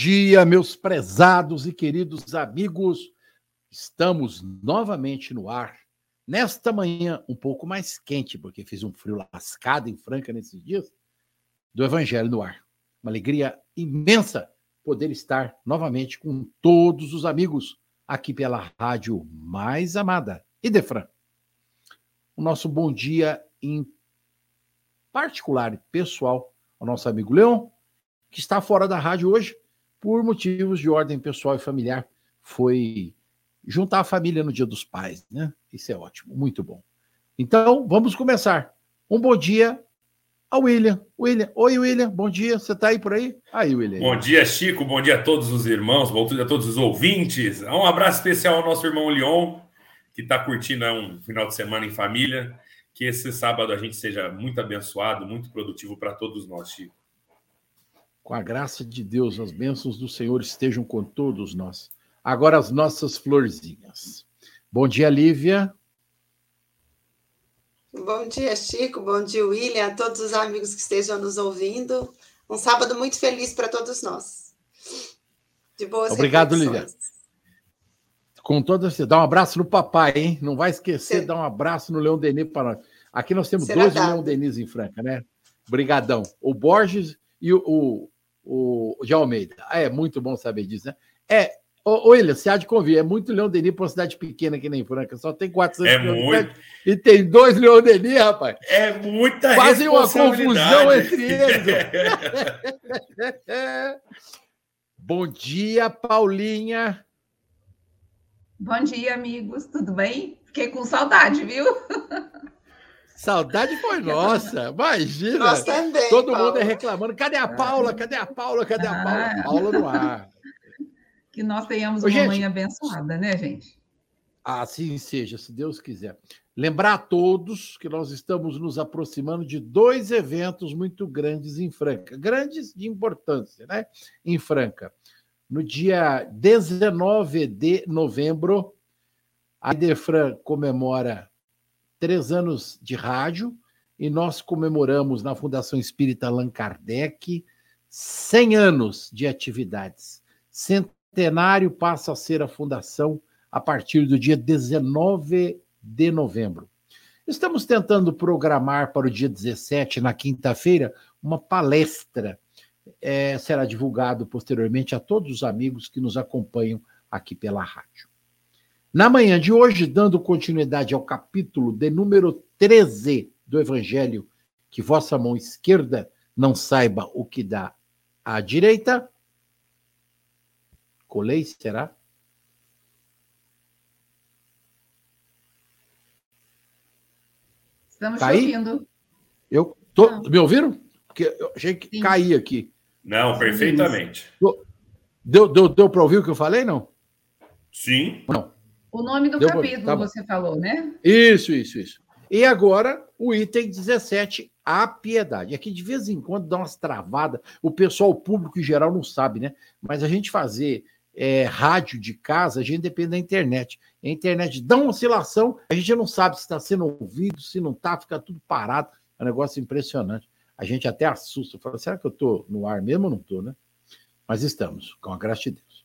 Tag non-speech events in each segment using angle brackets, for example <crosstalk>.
Dia, meus prezados e queridos amigos. Estamos novamente no ar. Nesta manhã, um pouco mais quente, porque fiz um frio lascado em Franca nesses dias, do Evangelho no ar. Uma alegria imensa poder estar novamente com todos os amigos aqui pela rádio mais amada, Idefran. O nosso bom dia em particular e pessoal ao nosso amigo Leão, que está fora da rádio hoje por motivos de ordem pessoal e familiar. Foi juntar a família no Dia dos Pais, né? Isso é ótimo, muito bom. Então, vamos começar. Um bom dia ao William. William, oi William, bom dia. Você está aí por aí? Aí, William. Bom dia, Chico. Bom dia a todos os irmãos, bom dia a todos os ouvintes. Um abraço especial ao nosso irmão Leon, que está curtindo um final de semana em família. Que esse sábado a gente seja muito abençoado, muito produtivo para todos nós, Chico. Com a graça de Deus, as bênçãos do Senhor estejam com todos nós. Agora as nossas florzinhas. Bom dia, Lívia. Bom dia, Chico. Bom dia, William. A todos os amigos que estejam nos ouvindo. Um sábado muito feliz para todos nós. De boas Obrigado, Lívia. Com toda certeza. Dá um abraço no papai, hein? Não vai esquecer, de dá um abraço no Leão Denis para nós. Aqui nós temos Será dois dado. Leão Denis em Franca, né? Obrigadão. O Borges e o, o, o de Almeida. Ah, é muito bom saber disso, né? É, Ô, William, você há de convir, é muito Leão Denis para uma cidade pequena que nem Franca, só tem 400 é muito. e tem dois Leão Denis, rapaz. É muita Fazem uma confusão entre <laughs> eles. <laughs> Bom dia, Paulinha. Bom dia, amigos, tudo bem? Fiquei com saudade, viu? <laughs> Saudade foi nossa, imagina. Nós também, Todo Paula. mundo é reclamando. Cadê a Paula? Cadê a Paula? Cadê a Paula? Ah. Paula no ar. <laughs> Que nós tenhamos Ô, uma gente, mãe abençoada, né, gente? Assim seja, se Deus quiser. Lembrar a todos que nós estamos nos aproximando de dois eventos muito grandes em Franca, grandes de importância, né? Em Franca. No dia 19 de novembro, a Idefran comemora três anos de rádio e nós comemoramos na Fundação Espírita Allan Kardec 100 anos de atividades centenário passa a ser a fundação a partir do dia 19 de novembro. Estamos tentando programar para o dia 17, na quinta-feira, uma palestra. É, será divulgado posteriormente a todos os amigos que nos acompanham aqui pela rádio. Na manhã de hoje, dando continuidade ao capítulo de número 13 do Evangelho, que vossa mão esquerda não saiba o que dá à direita, Colei, será? Estamos Caí? ouvindo. Eu tô, me ouviram? Porque eu achei que Sim. caí aqui. Não, perfeitamente. Deu, deu, deu para ouvir o que eu falei, não? Sim. Não. O nome do deu capítulo tá você falou, né? Isso, isso, isso. E agora o item 17, a piedade. Aqui de vez em quando dá umas travadas, o pessoal o público em geral não sabe, né? Mas a gente fazer é, rádio de casa, a gente depende da internet. A internet dá uma oscilação, a gente não sabe se está sendo ouvido, se não está, fica tudo parado. É um negócio impressionante. A gente até assusta, fala, será que eu estou no ar mesmo ou não estou, né? Mas estamos, com a graça de Deus.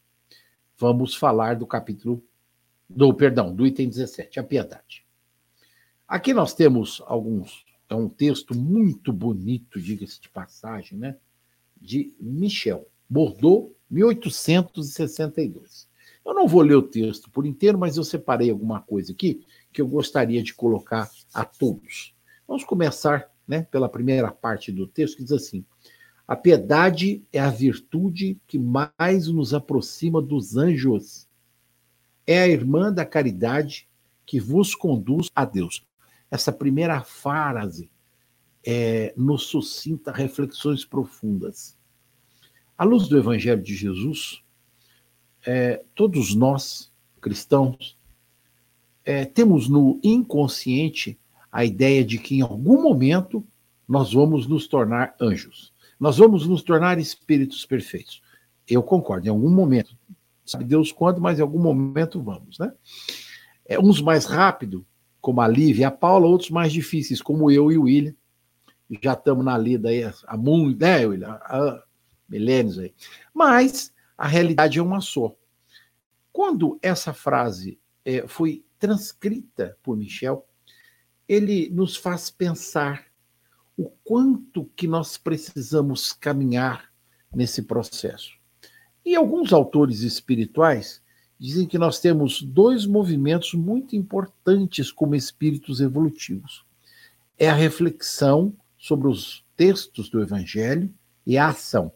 Vamos falar do capítulo, do perdão, do item 17, a piedade. Aqui nós temos alguns, é um texto muito bonito, diga-se de passagem, né? De Michel Bordeaux 1862. Eu não vou ler o texto por inteiro, mas eu separei alguma coisa aqui que eu gostaria de colocar a todos. Vamos começar né, pela primeira parte do texto, que diz assim: A piedade é a virtude que mais nos aproxima dos anjos. É a irmã da caridade que vos conduz a Deus. Essa primeira frase é, nos suscita reflexões profundas. À luz do Evangelho de Jesus, é, todos nós, cristãos, é, temos no inconsciente a ideia de que em algum momento nós vamos nos tornar anjos. Nós vamos nos tornar espíritos perfeitos. Eu concordo, em algum momento. Sabe Deus quando, mas em algum momento vamos, né? É, uns mais rápido, como a Lívia e a Paula, outros mais difíceis, como eu e o William. Já estamos na lida aí há muito, né, William? Há milênios aí. Mas a realidade é uma só. Quando essa frase é, foi transcrita por Michel, ele nos faz pensar o quanto que nós precisamos caminhar nesse processo. E alguns autores espirituais dizem que nós temos dois movimentos muito importantes como espíritos evolutivos. É a reflexão sobre os textos do evangelho e a ação.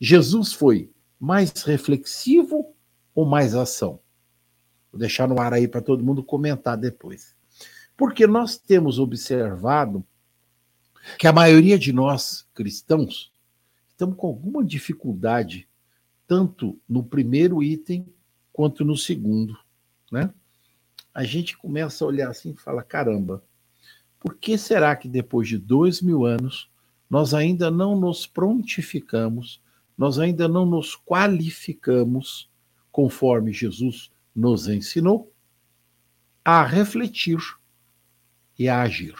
Jesus foi mais reflexivo ou mais ação? Vou deixar no ar aí para todo mundo comentar depois. Porque nós temos observado que a maioria de nós cristãos estamos com alguma dificuldade, tanto no primeiro item quanto no segundo, né? A gente começa a olhar assim e fala: caramba, por que será que depois de dois mil anos nós ainda não nos prontificamos, nós ainda não nos qualificamos, conforme Jesus nos ensinou, a refletir e a agir?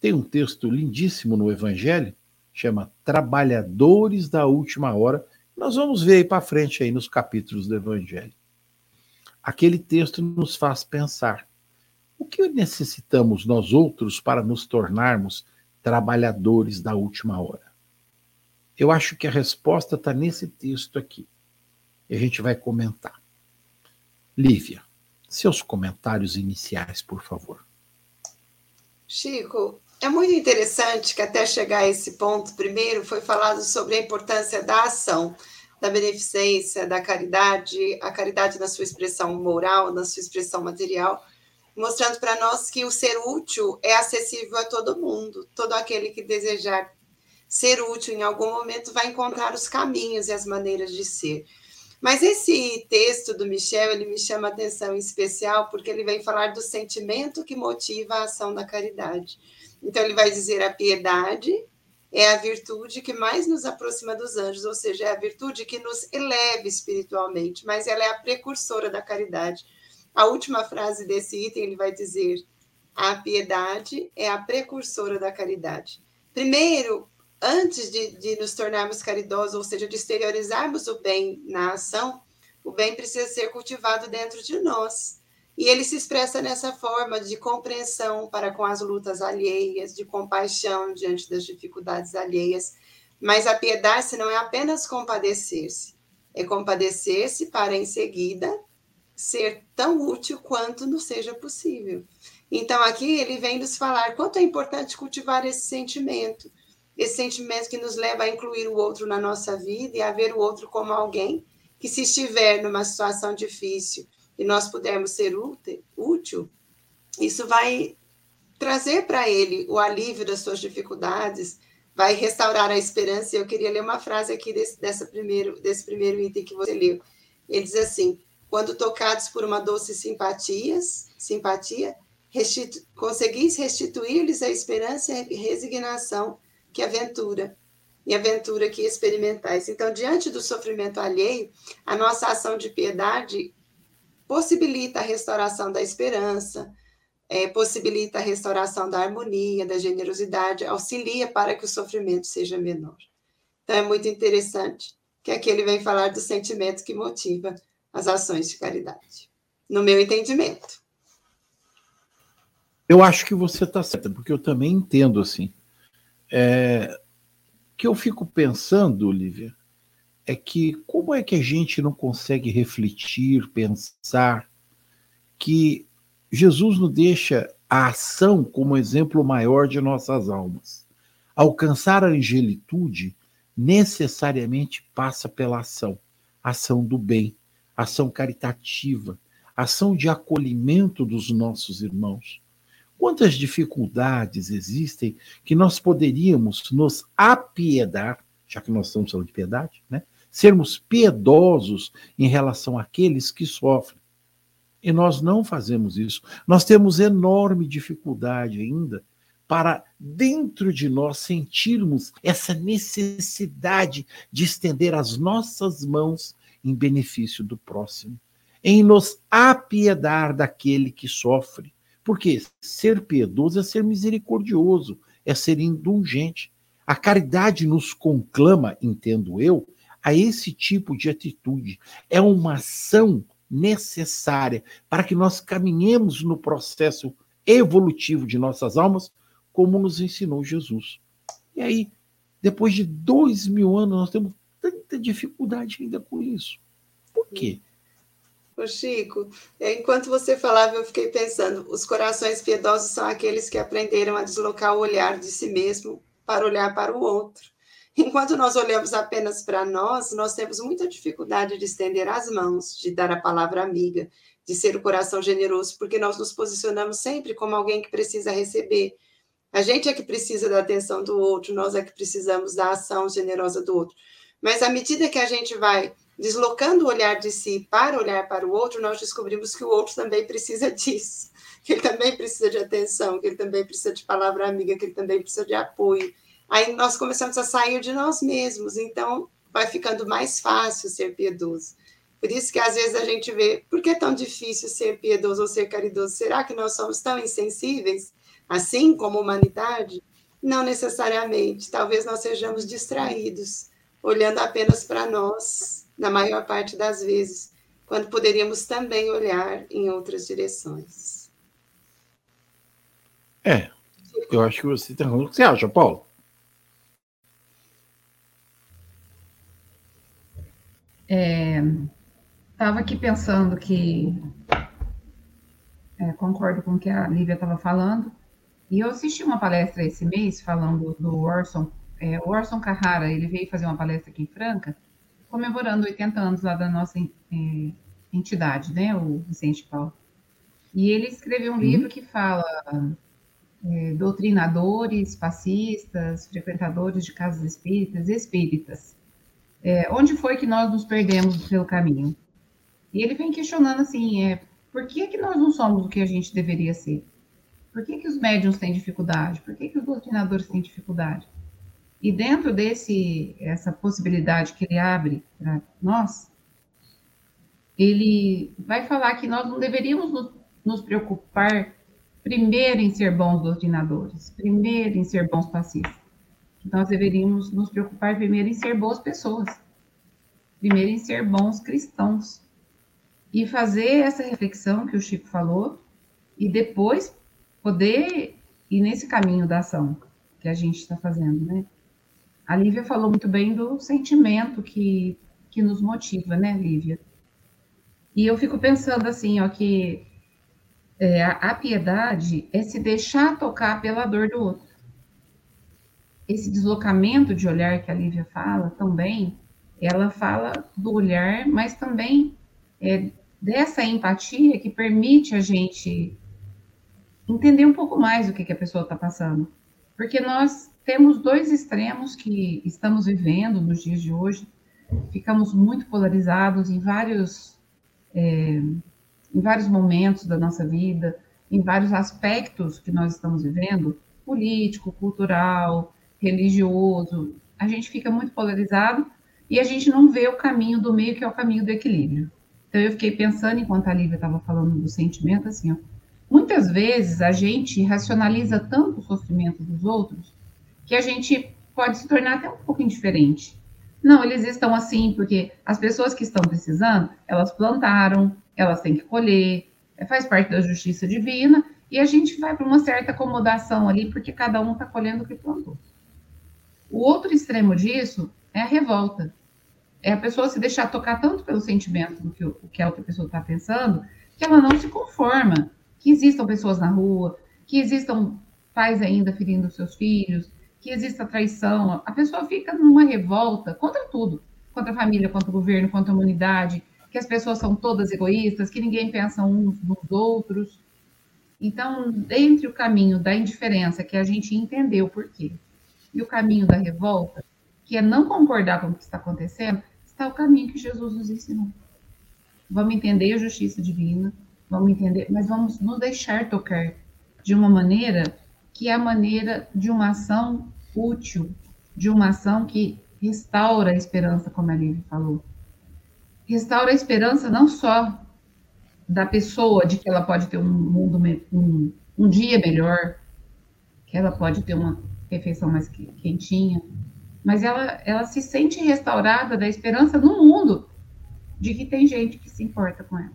Tem um texto lindíssimo no Evangelho, chama Trabalhadores da Última Hora. Nós vamos ver aí para frente aí nos capítulos do Evangelho. Aquele texto nos faz pensar: o que necessitamos nós outros para nos tornarmos trabalhadores da última hora? Eu acho que a resposta está nesse texto aqui. E a gente vai comentar. Lívia, seus comentários iniciais, por favor. Chico, é muito interessante que até chegar a esse ponto, primeiro foi falado sobre a importância da ação, da beneficência, da caridade, a caridade na sua expressão moral, na sua expressão material, mostrando para nós que o ser útil é acessível a todo mundo. Todo aquele que desejar ser útil em algum momento vai encontrar os caminhos e as maneiras de ser. Mas esse texto do Michel, ele me chama atenção em especial porque ele vem falar do sentimento que motiva a ação da caridade. Então, ele vai dizer a piedade é a virtude que mais nos aproxima dos anjos, ou seja, é a virtude que nos eleva espiritualmente, mas ela é a precursora da caridade. A última frase desse item, ele vai dizer: a piedade é a precursora da caridade. Primeiro, antes de, de nos tornarmos caridosos, ou seja, de exteriorizarmos o bem na ação, o bem precisa ser cultivado dentro de nós. E ele se expressa nessa forma de compreensão para com as lutas alheias, de compaixão diante das dificuldades alheias. Mas a piedade não é apenas compadecer-se, é compadecer-se para em seguida ser tão útil quanto nos seja possível. Então aqui ele vem nos falar quanto é importante cultivar esse sentimento, esse sentimento que nos leva a incluir o outro na nossa vida e a ver o outro como alguém que se estiver numa situação difícil, e nós pudermos ser útil, isso vai trazer para ele o alívio das suas dificuldades, vai restaurar a esperança. Eu queria ler uma frase aqui desse, dessa primeiro, desse primeiro item que você leu. Ele diz assim: quando tocados por uma doce simpatias, simpatia, restitu conseguis restituir-lhes a esperança e resignação que aventura e aventura que experimentais. Então, diante do sofrimento alheio, a nossa ação de piedade possibilita a restauração da esperança, é, possibilita a restauração da harmonia, da generosidade, auxilia para que o sofrimento seja menor. Então, é muito interessante que aqui ele vem falar do sentimento que motiva as ações de caridade, no meu entendimento. Eu acho que você está certa, porque eu também entendo assim. É, que eu fico pensando, Olivia, é que como é que a gente não consegue refletir, pensar que Jesus nos deixa a ação como exemplo maior de nossas almas. Alcançar a angelitude necessariamente passa pela ação, ação do bem, ação caritativa, ação de acolhimento dos nossos irmãos. Quantas dificuldades existem que nós poderíamos nos apiedar, já que nós estamos falando de piedade, né? Sermos piedosos em relação àqueles que sofrem. E nós não fazemos isso. Nós temos enorme dificuldade ainda para, dentro de nós, sentirmos essa necessidade de estender as nossas mãos em benefício do próximo, em nos apiedar daquele que sofre. Porque ser piedoso é ser misericordioso, é ser indulgente. A caridade nos conclama, entendo eu, a esse tipo de atitude. É uma ação necessária para que nós caminhemos no processo evolutivo de nossas almas, como nos ensinou Jesus. E aí, depois de dois mil anos, nós temos tanta dificuldade ainda com isso. Por quê? Ô Chico, enquanto você falava, eu fiquei pensando: os corações piedosos são aqueles que aprenderam a deslocar o olhar de si mesmo para olhar para o outro. Enquanto nós olhamos apenas para nós, nós temos muita dificuldade de estender as mãos, de dar a palavra amiga, de ser o coração generoso, porque nós nos posicionamos sempre como alguém que precisa receber. A gente é que precisa da atenção do outro, nós é que precisamos da ação generosa do outro. Mas à medida que a gente vai deslocando o olhar de si para olhar para o outro, nós descobrimos que o outro também precisa disso, que ele também precisa de atenção, que ele também precisa de palavra amiga, que ele também precisa de apoio. Aí nós começamos a sair de nós mesmos, então vai ficando mais fácil ser piedoso. Por isso que às vezes a gente vê, por que é tão difícil ser piedoso ou ser caridoso? Será que nós somos tão insensíveis, assim como humanidade? Não necessariamente. Talvez nós sejamos distraídos, olhando apenas para nós na maior parte das vezes, quando poderíamos também olhar em outras direções. É, eu acho que você tem razão. O que você acha, Paulo? Estava é, aqui pensando que é, concordo com o que a Lívia estava falando, e eu assisti uma palestra esse mês falando do Orson, é, o Orson Carrara, ele veio fazer uma palestra aqui em Franca, comemorando 80 anos lá da nossa é, entidade, né, o Vicente Paulo. E ele escreveu um uhum. livro que fala é, doutrinadores, fascistas, frequentadores de casas espíritas, espíritas. É, onde foi que nós nos perdemos pelo caminho? E ele vem questionando assim, é, por que, que nós não somos o que a gente deveria ser? Por que, que os médiums têm dificuldade? Por que, que os doutrinadores têm dificuldade? E dentro desse essa possibilidade que ele abre para nós, ele vai falar que nós não deveríamos nos, nos preocupar primeiro em ser bons doutrinadores, primeiro em ser bons passistas. Nós deveríamos nos preocupar primeiro em ser boas pessoas, primeiro em ser bons cristãos. E fazer essa reflexão que o Chico falou, e depois poder ir nesse caminho da ação que a gente está fazendo, né? A Lívia falou muito bem do sentimento que, que nos motiva, né, Lívia? E eu fico pensando assim, ó, que é, a piedade é se deixar tocar pela dor do outro. Esse deslocamento de olhar que a Lívia fala também, ela fala do olhar, mas também é, dessa empatia que permite a gente entender um pouco mais o que, que a pessoa está passando. Porque nós temos dois extremos que estamos vivendo nos dias de hoje. Ficamos muito polarizados em vários, é, em vários momentos da nossa vida, em vários aspectos que nós estamos vivendo, político, cultural, religioso. A gente fica muito polarizado e a gente não vê o caminho do meio, que é o caminho do equilíbrio. Então, eu fiquei pensando, enquanto a Lívia estava falando do sentimento, assim, ó, muitas vezes a gente racionaliza tanto o sofrimento dos outros que a gente pode se tornar até um pouco indiferente. Não, eles estão assim porque as pessoas que estão precisando, elas plantaram, elas têm que colher, é, faz parte da justiça divina, e a gente vai para uma certa acomodação ali, porque cada um está colhendo o que plantou. O outro extremo disso é a revolta. É a pessoa se deixar tocar tanto pelo sentimento do que, o, que a outra pessoa está pensando, que ela não se conforma que existam pessoas na rua, que existam pais ainda ferindo seus filhos, que exista traição, a pessoa fica numa revolta contra tudo, contra a família, contra o governo, contra a humanidade, que as pessoas são todas egoístas, que ninguém pensa uns nos outros. Então, entre o caminho da indiferença, que a gente entendeu por quê, e o caminho da revolta, que é não concordar com o que está acontecendo, está o caminho que Jesus nos ensinou. Vamos entender a justiça divina, vamos entender, mas vamos nos deixar tocar de uma maneira que é a maneira de uma ação útil, de uma ação que restaura a esperança, como a Lívia falou. Restaura a esperança não só da pessoa de que ela pode ter um mundo, um, um dia melhor, que ela pode ter uma refeição mais quentinha, mas ela, ela se sente restaurada da esperança no mundo de que tem gente que se importa com ela.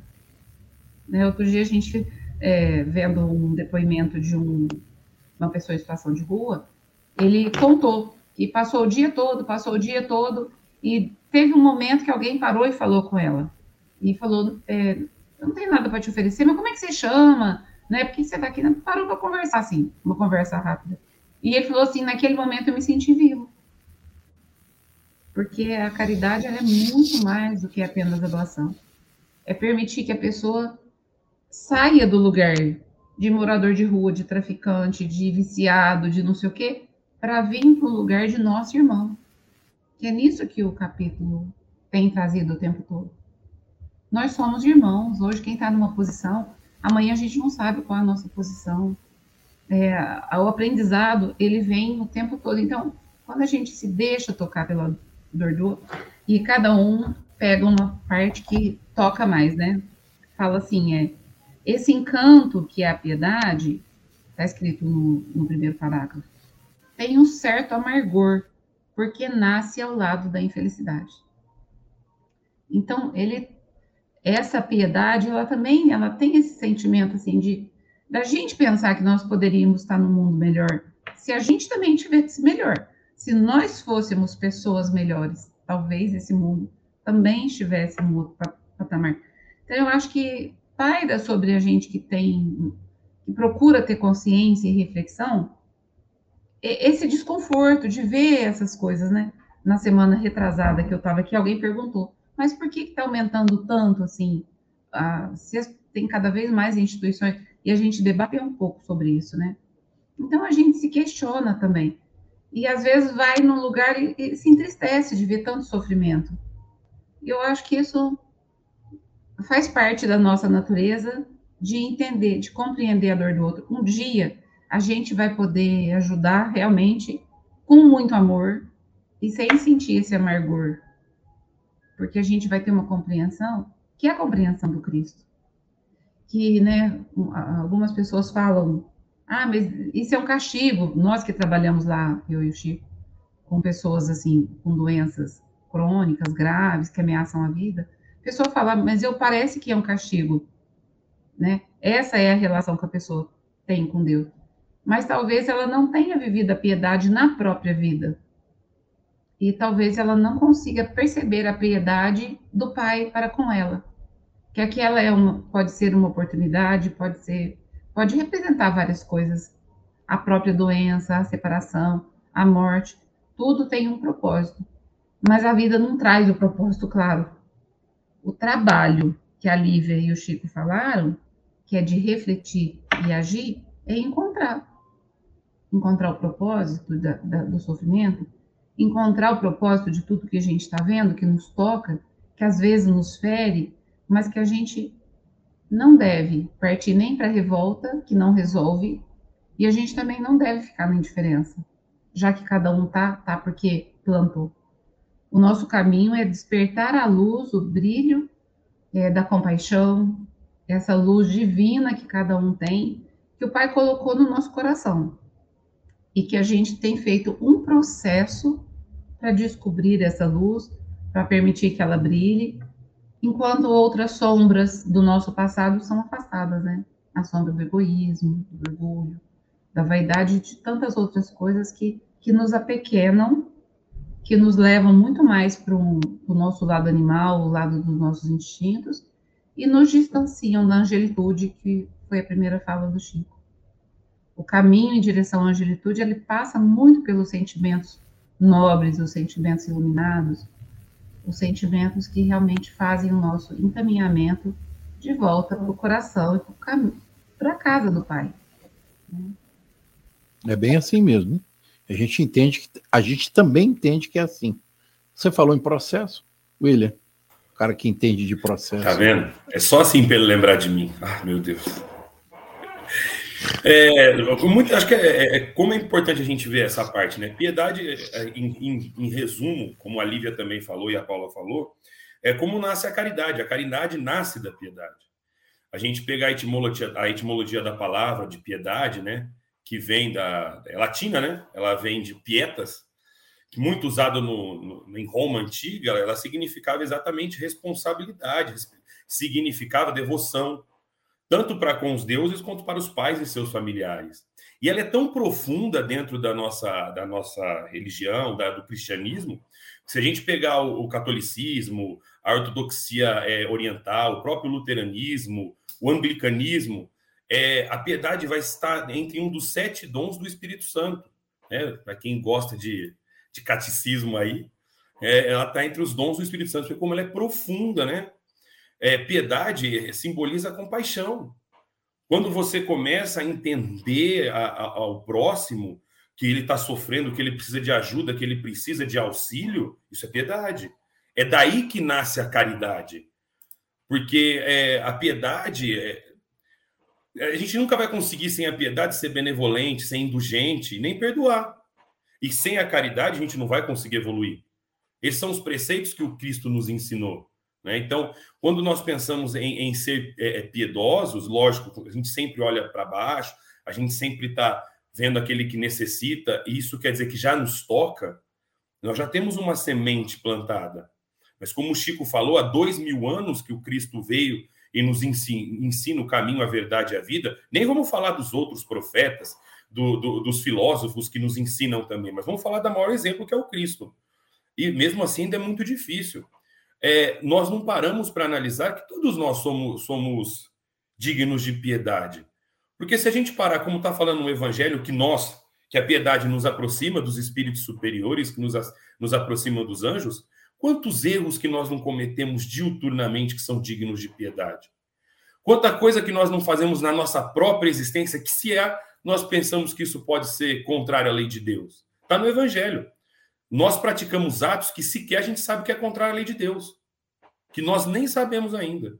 Né? Outro dia a gente, é, vendo um depoimento de um, uma pessoa em situação de rua, ele contou que passou o dia todo, passou o dia todo, e teve um momento que alguém parou e falou com ela. E falou, é, não tem nada para te oferecer, mas como é que você chama? Né? Você está aqui, né? parou para conversar, assim, uma conversa rápida. E ele falou assim, naquele momento eu me senti vivo. Porque a caridade é muito mais do que apenas a doação. É permitir que a pessoa saia do lugar de morador de rua, de traficante, de viciado, de não sei o quê, para vir para o lugar de nosso irmão. Que é nisso que o capítulo tem trazido o tempo todo. Nós somos irmãos. Hoje, quem está numa posição, amanhã a gente não sabe qual é a nossa posição. É, o aprendizado, ele vem o tempo todo. Então, quando a gente se deixa tocar pela dor do outro, e cada um pega uma parte que toca mais, né? Fala assim, é, esse encanto que é a piedade, está escrito no, no primeiro parágrafo, tem um certo amargor, porque nasce ao lado da infelicidade. Então, ele essa piedade, ela também, ela tem esse sentimento assim de da gente pensar que nós poderíamos estar num mundo melhor, se a gente também tivesse melhor. Se nós fôssemos pessoas melhores, talvez esse mundo também estivesse em outro patamar. Então eu acho que paira sobre a gente que tem que procura ter consciência e reflexão esse desconforto de ver essas coisas, né? Na semana retrasada que eu estava aqui, alguém perguntou: mas por que está aumentando tanto assim? Ah, se tem cada vez mais instituições, e a gente debateu um pouco sobre isso, né? Então a gente se questiona também. E às vezes vai num lugar e, e se entristece de ver tanto sofrimento. E eu acho que isso faz parte da nossa natureza de entender, de compreender a dor do outro. Um dia a gente vai poder ajudar realmente com muito amor e sem sentir esse amargor porque a gente vai ter uma compreensão que é a compreensão do Cristo. Que, né, algumas pessoas falam, ah, mas isso é um castigo. Nós que trabalhamos lá, eu e o Chico, com pessoas assim, com doenças crônicas, graves, que ameaçam a vida, a pessoa fala, mas eu parece que é um castigo, né? Essa é a relação que a pessoa tem com Deus. Mas talvez ela não tenha vivido a piedade na própria vida e talvez ela não consiga perceber a piedade do pai para com ela. Que aquela é uma, pode ser uma oportunidade, pode ser, pode representar várias coisas. A própria doença, a separação, a morte, tudo tem um propósito. Mas a vida não traz o propósito claro. O trabalho que a Lívia e o Chico falaram, que é de refletir e agir, é encontrar. Encontrar o propósito da, da, do sofrimento, encontrar o propósito de tudo que a gente está vendo, que nos toca, que às vezes nos fere, mas que a gente não deve partir nem para a revolta, que não resolve, e a gente também não deve ficar na indiferença, já que cada um tá, tá porque plantou. O nosso caminho é despertar a luz, o brilho é, da compaixão, essa luz divina que cada um tem, que o Pai colocou no nosso coração. E que a gente tem feito um processo para descobrir essa luz, para permitir que ela brilhe, enquanto outras sombras do nosso passado são afastadas, né? A sombra do egoísmo, do orgulho, da vaidade de tantas outras coisas que, que nos apequenam, que nos levam muito mais para o nosso lado animal, o lado dos nossos instintos, e nos distanciam da angelitude, que foi a primeira fala do Chico. O caminho em direção à angelitude, ele passa muito pelos sentimentos nobres, os sentimentos iluminados, os sentimentos que realmente fazem o nosso encaminhamento de volta para o coração e para a casa do Pai. É bem assim mesmo. Né? A gente entende que a gente também entende que é assim. Você falou em processo. William, o cara que entende de processo. Tá vendo? É só assim para ele lembrar de mim. Ah, meu Deus. É, muito, acho que é, é, é, como é importante a gente ver essa parte, né? Piedade, é, em, em, em, resumo, como a Lívia também falou e a Paula falou, é como nasce a caridade. A caridade nasce da piedade. A gente pega a etimologia, a etimologia da palavra de piedade, né? Que vem da é latina, né? Ela vem de pietas, que muito usado no, no, em Roma antiga, ela significava exatamente responsabilidade, significava devoção, tanto para com os deuses quanto para os pais e seus familiares. E ela é tão profunda dentro da nossa, da nossa religião, da, do cristianismo, que se a gente pegar o, o catolicismo, a ortodoxia é, oriental, o próprio luteranismo, o anglicanismo, é, a piedade vai estar entre um dos sete dons do Espírito Santo. Né? Para quem gosta de, de catecismo aí, é, ela está entre os dons do Espírito Santo, porque como ela é profunda, né? É, piedade simboliza compaixão. Quando você começa a entender a, a, ao próximo que ele está sofrendo, que ele precisa de ajuda, que ele precisa de auxílio, isso é piedade. É daí que nasce a caridade. Porque é, a piedade. É, a gente nunca vai conseguir, sem a piedade, ser benevolente, ser indulgente, nem perdoar. E sem a caridade, a gente não vai conseguir evoluir. Esses são os preceitos que o Cristo nos ensinou. Né? Então, quando nós pensamos em, em ser é, é piedosos, lógico, a gente sempre olha para baixo, a gente sempre está vendo aquele que necessita, e isso quer dizer que já nos toca, nós já temos uma semente plantada. Mas como o Chico falou, há dois mil anos que o Cristo veio e nos ensina, ensina o caminho, a verdade e a vida, nem vamos falar dos outros profetas, do, do, dos filósofos que nos ensinam também, mas vamos falar da maior exemplo que é o Cristo. E mesmo assim ainda é muito difícil é, nós não paramos para analisar que todos nós somos, somos dignos de piedade. Porque se a gente parar, como está falando no Evangelho, que nós, que a piedade nos aproxima dos espíritos superiores, que nos, nos aproxima dos anjos, quantos erros que nós não cometemos diuturnamente que são dignos de piedade? Quanta coisa que nós não fazemos na nossa própria existência, que se é, nós pensamos que isso pode ser contrário à lei de Deus. Está no Evangelho nós praticamos atos que sequer a gente sabe que é contrário à lei de Deus, que nós nem sabemos ainda.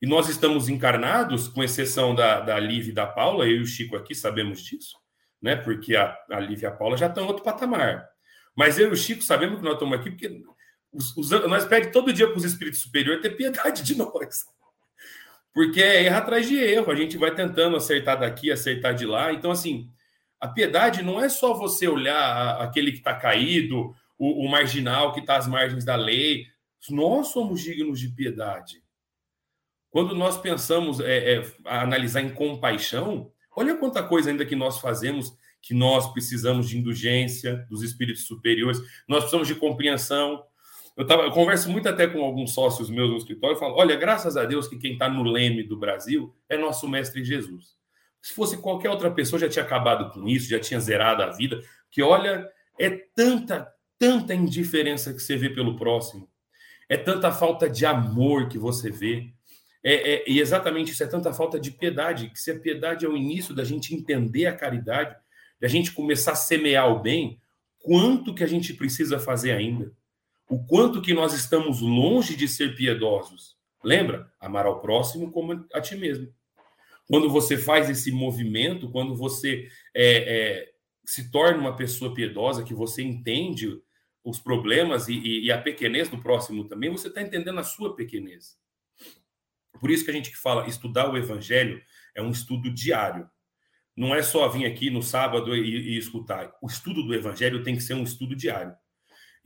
E nós estamos encarnados, com exceção da, da Lívia e da Paula, eu e o Chico aqui sabemos disso, né? Porque a, a Lívia e a Paula já estão em outro patamar. Mas eu e o Chico sabemos que nós estamos aqui porque os, os, nós pedimos todo dia para os espíritos superiores ter piedade de <laughs> nós. Porque é erro atrás de erro, a gente vai tentando acertar daqui, acertar de lá. Então, assim, a piedade não é só você olhar aquele que está caído, o, o, marginal que está às margens da lei. Nós somos dignos de piedade. Quando nós pensamos é, é, analisar em compaixão, olha quanta coisa ainda que nós fazemos que nós precisamos de indulgência dos espíritos superiores, nós precisamos de compreensão. Eu, tava, eu converso muito até com alguns sócios meus no escritório e falo: olha, graças a Deus que quem está no leme do Brasil é nosso mestre Jesus. Se fosse qualquer outra pessoa, já tinha acabado com isso, já tinha zerado a vida. Que olha, é tanta, tanta indiferença que você vê pelo próximo, é tanta falta de amor que você vê. É, é, e exatamente isso é tanta falta de piedade, que se a piedade é o início da gente entender a caridade, da gente começar a semear o bem, quanto que a gente precisa fazer ainda? O quanto que nós estamos longe de ser piedosos. Lembra? Amar ao próximo como a ti mesmo. Quando você faz esse movimento, quando você é, é, se torna uma pessoa piedosa, que você entende os problemas e, e, e a pequenez do próximo também, você está entendendo a sua pequenez. Por isso que a gente fala, estudar o evangelho é um estudo diário. Não é só vir aqui no sábado e, e escutar. O estudo do evangelho tem que ser um estudo diário.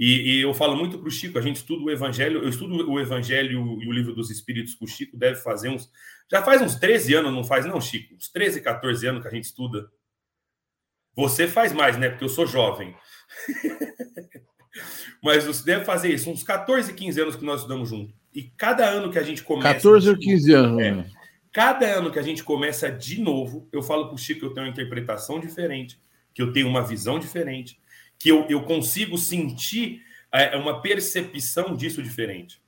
E, e, eu falo muito para o Chico, a gente estuda o Evangelho, eu estudo o Evangelho e o Livro dos Espíritos com o Chico, deve fazer uns. Já faz uns 13 anos, não faz, não, Chico? Uns 13, 14 anos que a gente estuda. Você faz mais, né? Porque eu sou jovem. <laughs> Mas você deve fazer isso, uns 14, 15 anos que nós estudamos junto. E cada ano que a gente começa. 14 ou 15 anos. É, né? cada ano que a gente começa de novo, eu falo para o Chico que eu tenho uma interpretação diferente, que eu tenho uma visão diferente que eu, eu consigo sentir é, uma percepção disso diferente.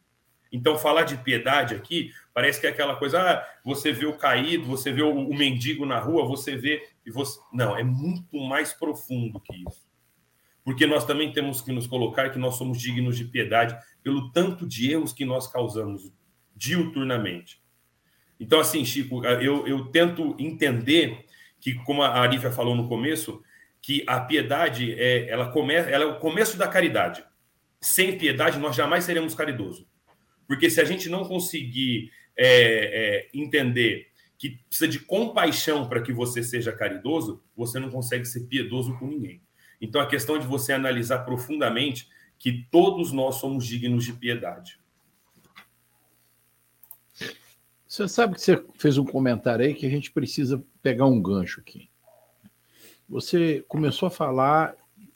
Então, falar de piedade aqui parece que é aquela coisa, ah, você vê o caído, você vê o, o mendigo na rua, você vê. e você Não, é muito mais profundo que isso. porque nós também temos que nos colocar que nós somos dignos de piedade pelo tanto de erros que nós causamos diuturnamente. Então, assim, Chico, eu, eu tento entender que, como a Arífia falou no começo, que a piedade é, ela, come, ela é o começo da caridade. Sem piedade, nós jamais seremos caridosos. Porque se a gente não conseguir é, é, entender que precisa de compaixão para que você seja caridoso, você não consegue ser piedoso com ninguém. Então, a questão de você analisar profundamente que todos nós somos dignos de piedade. Você sabe que você fez um comentário aí que a gente precisa pegar um gancho aqui. Você começou a falar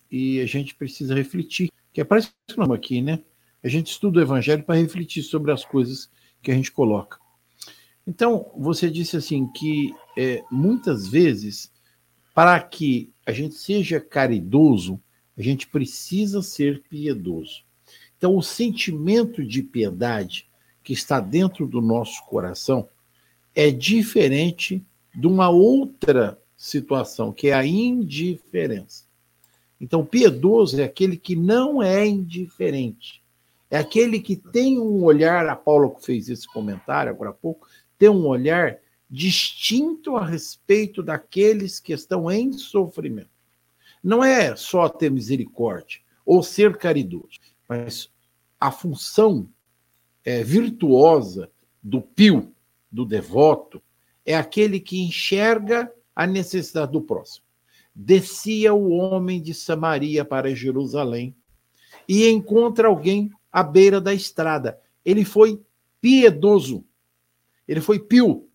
e a gente precisa refletir, que é para isso que nós aqui, né? A gente estuda o evangelho para refletir sobre as coisas que a gente coloca. Então, você disse assim que é, muitas vezes, para que a gente seja caridoso, a gente precisa ser piedoso. Então, o sentimento de piedade que está dentro do nosso coração é diferente de uma outra situação, que é a indiferença. Então, piedoso é aquele que não é indiferente. É aquele que tem um olhar, a Paula fez esse comentário agora há pouco, tem um olhar distinto a respeito daqueles que estão em sofrimento. Não é só ter misericórdia ou ser caridoso, mas a função é, virtuosa do pio, do devoto, é aquele que enxerga a necessidade do próximo. Descia o homem de Samaria para Jerusalém e encontra alguém à beira da estrada. Ele foi piedoso, ele foi pio.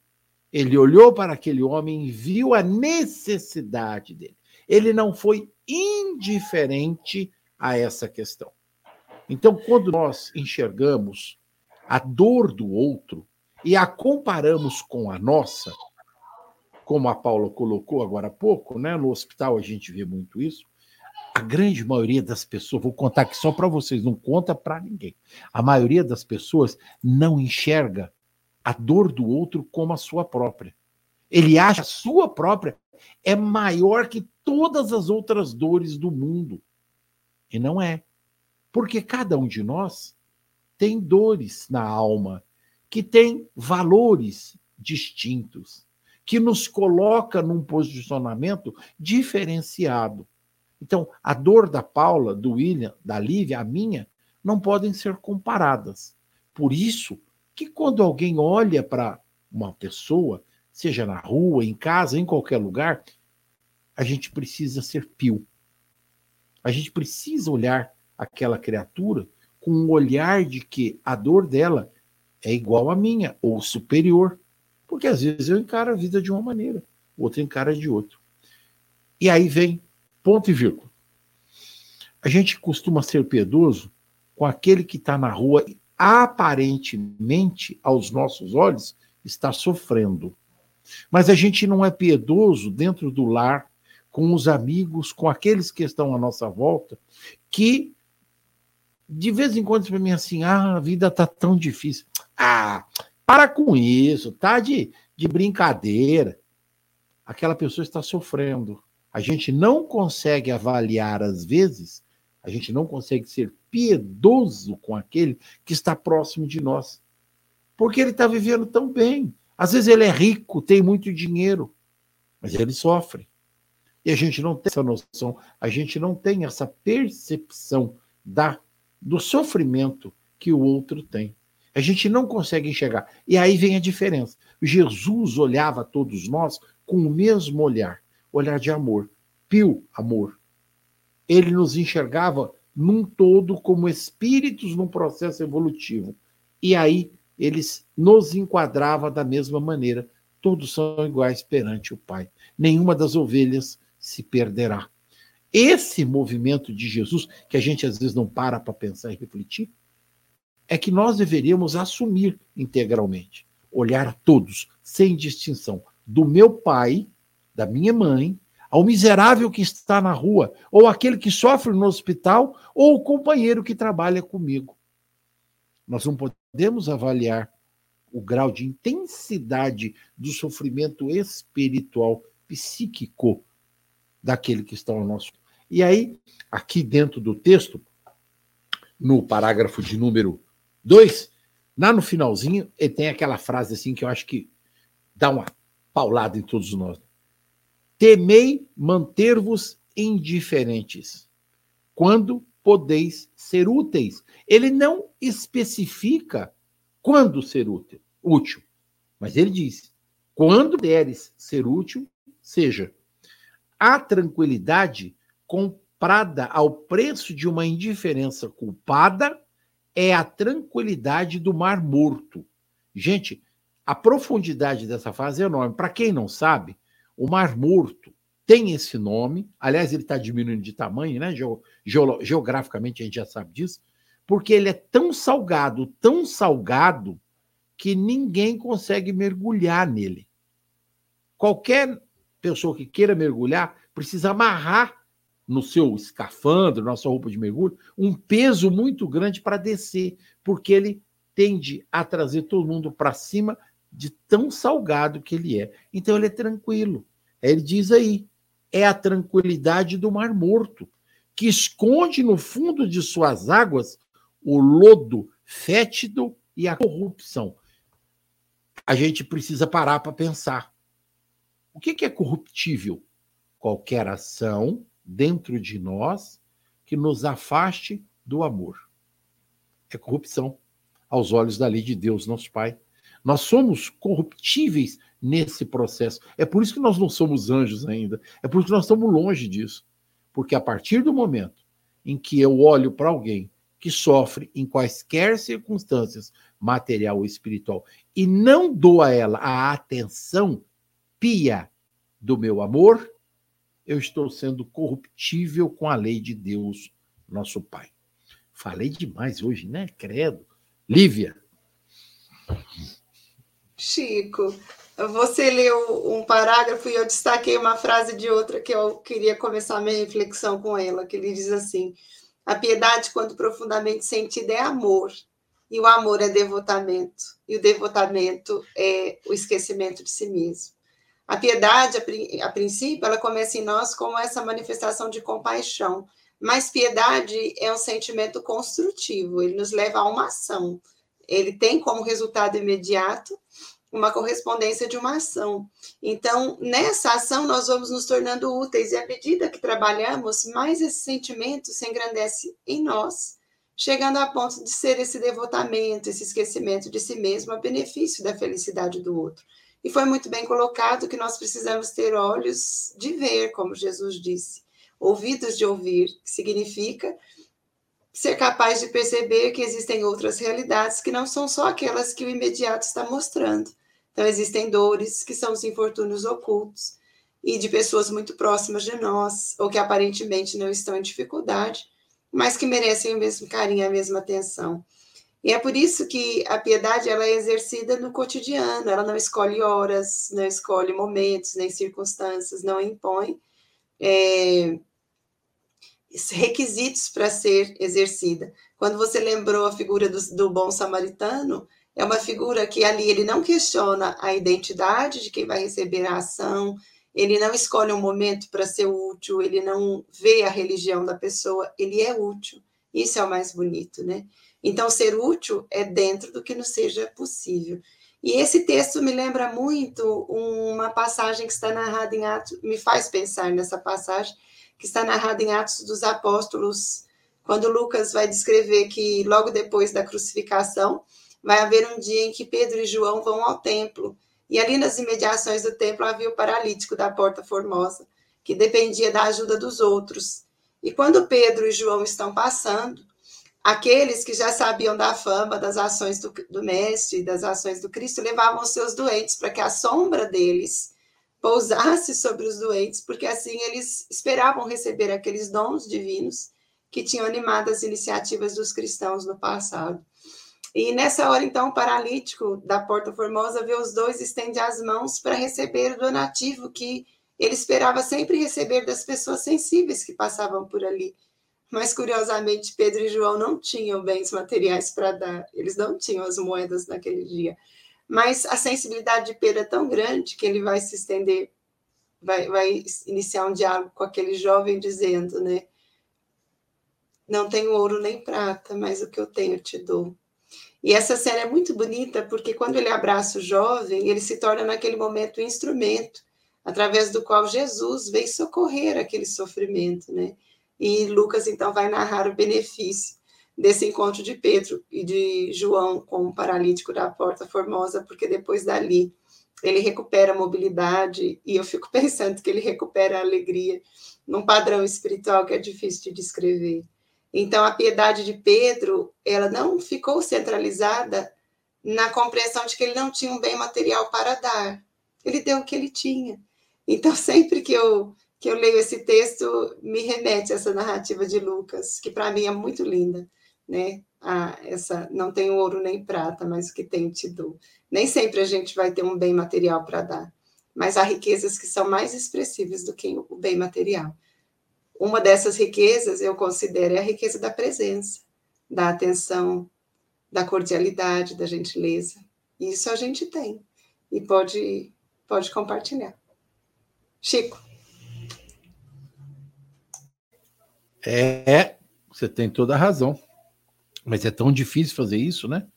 Ele olhou para aquele homem e viu a necessidade dele. Ele não foi indiferente a essa questão. Então, quando nós enxergamos a dor do outro e a comparamos com a nossa, como a Paula colocou agora há pouco, né? No hospital a gente vê muito isso. A grande maioria das pessoas, vou contar aqui só para vocês, não conta para ninguém. A maioria das pessoas não enxerga a dor do outro como a sua própria. Ele acha a sua própria é maior que todas as outras dores do mundo. E não é. Porque cada um de nós tem dores na alma, que tem valores distintos, que nos coloca num posicionamento diferenciado. Então, a dor da Paula, do William, da Lívia, a minha, não podem ser comparadas. Por isso que quando alguém olha para uma pessoa, seja na rua, em casa, em qualquer lugar, a gente precisa ser pio. A gente precisa olhar aquela criatura com um olhar de que a dor dela é igual à minha ou superior. Porque às vezes eu encaro a vida de uma maneira, o outro encara de outra. E aí vem ponto e vírgula. A gente costuma ser piedoso com aquele que está na rua e aparentemente, aos nossos olhos, está sofrendo. Mas a gente não é piedoso dentro do lar, com os amigos, com aqueles que estão à nossa volta, que de vez em quando para mim assim, ah, a vida tá tão difícil. Ah, para com isso, tá de, de brincadeira. Aquela pessoa está sofrendo. A gente não consegue avaliar às vezes, a gente não consegue ser piedoso com aquele que está próximo de nós. Porque ele está vivendo tão bem. Às vezes ele é rico, tem muito dinheiro, mas ele sofre. E a gente não tem essa noção, a gente não tem essa percepção da do sofrimento que o outro tem. A gente não consegue enxergar. E aí vem a diferença. Jesus olhava a todos nós com o mesmo olhar, olhar de amor, pio amor. Ele nos enxergava num todo como espíritos num processo evolutivo. E aí eles nos enquadrava da mesma maneira. Todos são iguais perante o Pai. Nenhuma das ovelhas se perderá. Esse movimento de Jesus, que a gente às vezes não para para pensar e refletir, é que nós deveríamos assumir integralmente, olhar a todos, sem distinção, do meu pai, da minha mãe, ao miserável que está na rua, ou aquele que sofre no hospital, ou o companheiro que trabalha comigo. Nós não podemos avaliar o grau de intensidade do sofrimento espiritual, psíquico daquele que está ao nosso E aí, aqui dentro do texto, no parágrafo de número 2, lá no finalzinho, ele tem aquela frase assim que eu acho que dá uma paulada em todos nós. Temei manter-vos indiferentes, quando podeis ser úteis. Ele não especifica quando ser útil, útil, mas ele diz: quando deres ser útil, seja. A tranquilidade comprada ao preço de uma indiferença culpada é a tranquilidade do mar morto. Gente, a profundidade dessa fase é enorme. Para quem não sabe, o Mar Morto tem esse nome. Aliás, ele está diminuindo de tamanho, né? geograficamente a gente já sabe disso, porque ele é tão salgado, tão salgado, que ninguém consegue mergulhar nele. Qualquer pessoa que queira mergulhar precisa amarrar no seu escafandro, na sua roupa de mergulho, um peso muito grande para descer, porque ele tende a trazer todo mundo para cima de tão salgado que ele é. Então ele é tranquilo. Ele diz aí, é a tranquilidade do Mar Morto, que esconde no fundo de suas águas o lodo fétido e a corrupção. A gente precisa parar para pensar. O que é corruptível? Qualquer ação dentro de nós que nos afaste do amor. É corrupção aos olhos da lei de Deus, nosso Pai. Nós somos corruptíveis nesse processo. É por isso que nós não somos anjos ainda. É por isso que nós estamos longe disso. Porque a partir do momento em que eu olho para alguém que sofre em quaisquer circunstâncias, material ou espiritual, e não dou a ela a atenção pia do meu amor, eu estou sendo corruptível com a lei de Deus, nosso Pai. Falei demais hoje, né? Credo. Lívia. Chico, você leu um parágrafo e eu destaquei uma frase de outra que eu queria começar minha reflexão com ela, que ele diz assim: a piedade, quando profundamente sentida, é amor, e o amor é devotamento, e o devotamento é o esquecimento de si mesmo. A piedade, a, princípio, ela começa em nós como essa manifestação de compaixão, mas piedade é um sentimento construtivo, ele nos leva a uma ação. Ele tem como resultado imediato uma correspondência de uma ação. Então, nessa ação, nós vamos nos tornando úteis, e à medida que trabalhamos, mais esse sentimento se engrandece em nós, chegando a ponto de ser esse devotamento, esse esquecimento de si mesmo a benefício da felicidade do outro. E foi muito bem colocado que nós precisamos ter olhos de ver, como Jesus disse, ouvidos de ouvir, que significa ser capaz de perceber que existem outras realidades que não são só aquelas que o imediato está mostrando. Então, existem dores que são os infortúnios ocultos e de pessoas muito próximas de nós, ou que aparentemente não estão em dificuldade, mas que merecem o mesmo carinho, a mesma atenção. E é por isso que a piedade ela é exercida no cotidiano, ela não escolhe horas, não escolhe momentos, nem circunstâncias, não impõe é, requisitos para ser exercida. Quando você lembrou a figura do, do bom samaritano, é uma figura que ali ele não questiona a identidade de quem vai receber a ação, ele não escolhe um momento para ser útil, ele não vê a religião da pessoa, ele é útil. Isso é o mais bonito, né? Então, ser útil é dentro do que nos seja possível. E esse texto me lembra muito uma passagem que está narrada em Atos, me faz pensar nessa passagem, que está narrada em Atos dos Apóstolos, quando Lucas vai descrever que logo depois da crucificação, vai haver um dia em que Pedro e João vão ao templo. E ali nas imediações do templo havia o paralítico da Porta Formosa, que dependia da ajuda dos outros. E quando Pedro e João estão passando, aqueles que já sabiam da fama das ações do, do Mestre das ações do Cristo levavam seus doentes para que a sombra deles pousasse sobre os doentes, porque assim eles esperavam receber aqueles dons divinos que tinham animado as iniciativas dos cristãos no passado. E nessa hora, então, o paralítico da Porta Formosa vê os dois estende as mãos para receber o donativo que ele esperava sempre receber das pessoas sensíveis que passavam por ali. Mas, curiosamente, Pedro e João não tinham bens materiais para dar, eles não tinham as moedas naquele dia. Mas a sensibilidade de Pedro é tão grande que ele vai se estender vai, vai iniciar um diálogo com aquele jovem dizendo, né? Não tenho ouro nem prata, mas o que eu tenho te dou. E essa cena é muito bonita porque quando ele abraça o jovem, ele se torna naquele momento um instrumento através do qual Jesus vem socorrer aquele sofrimento, né? E Lucas então vai narrar o benefício desse encontro de Pedro e de João com o paralítico da Porta Formosa, porque depois dali ele recupera a mobilidade e eu fico <laughs> pensando que ele recupera a alegria num padrão espiritual que é difícil de descrever. Então, a piedade de Pedro, ela não ficou centralizada na compreensão de que ele não tinha um bem material para dar. Ele deu o que ele tinha. Então, <laughs> sempre que eu, que eu leio esse texto, me remete a essa narrativa de Lucas, que para mim é muito linda, né? Essa não tenho ouro nem prata, mas o que tenho te dou. Nem sempre a gente vai ter um bem material para dar, mas há riquezas que são mais expressivas do que o bem material. Uma dessas riquezas eu considero é a riqueza da presença, da atenção, da cordialidade, da gentileza. Isso a gente tem e pode, pode compartilhar. Chico. É, você tem toda a razão. Mas é tão difícil fazer isso, né?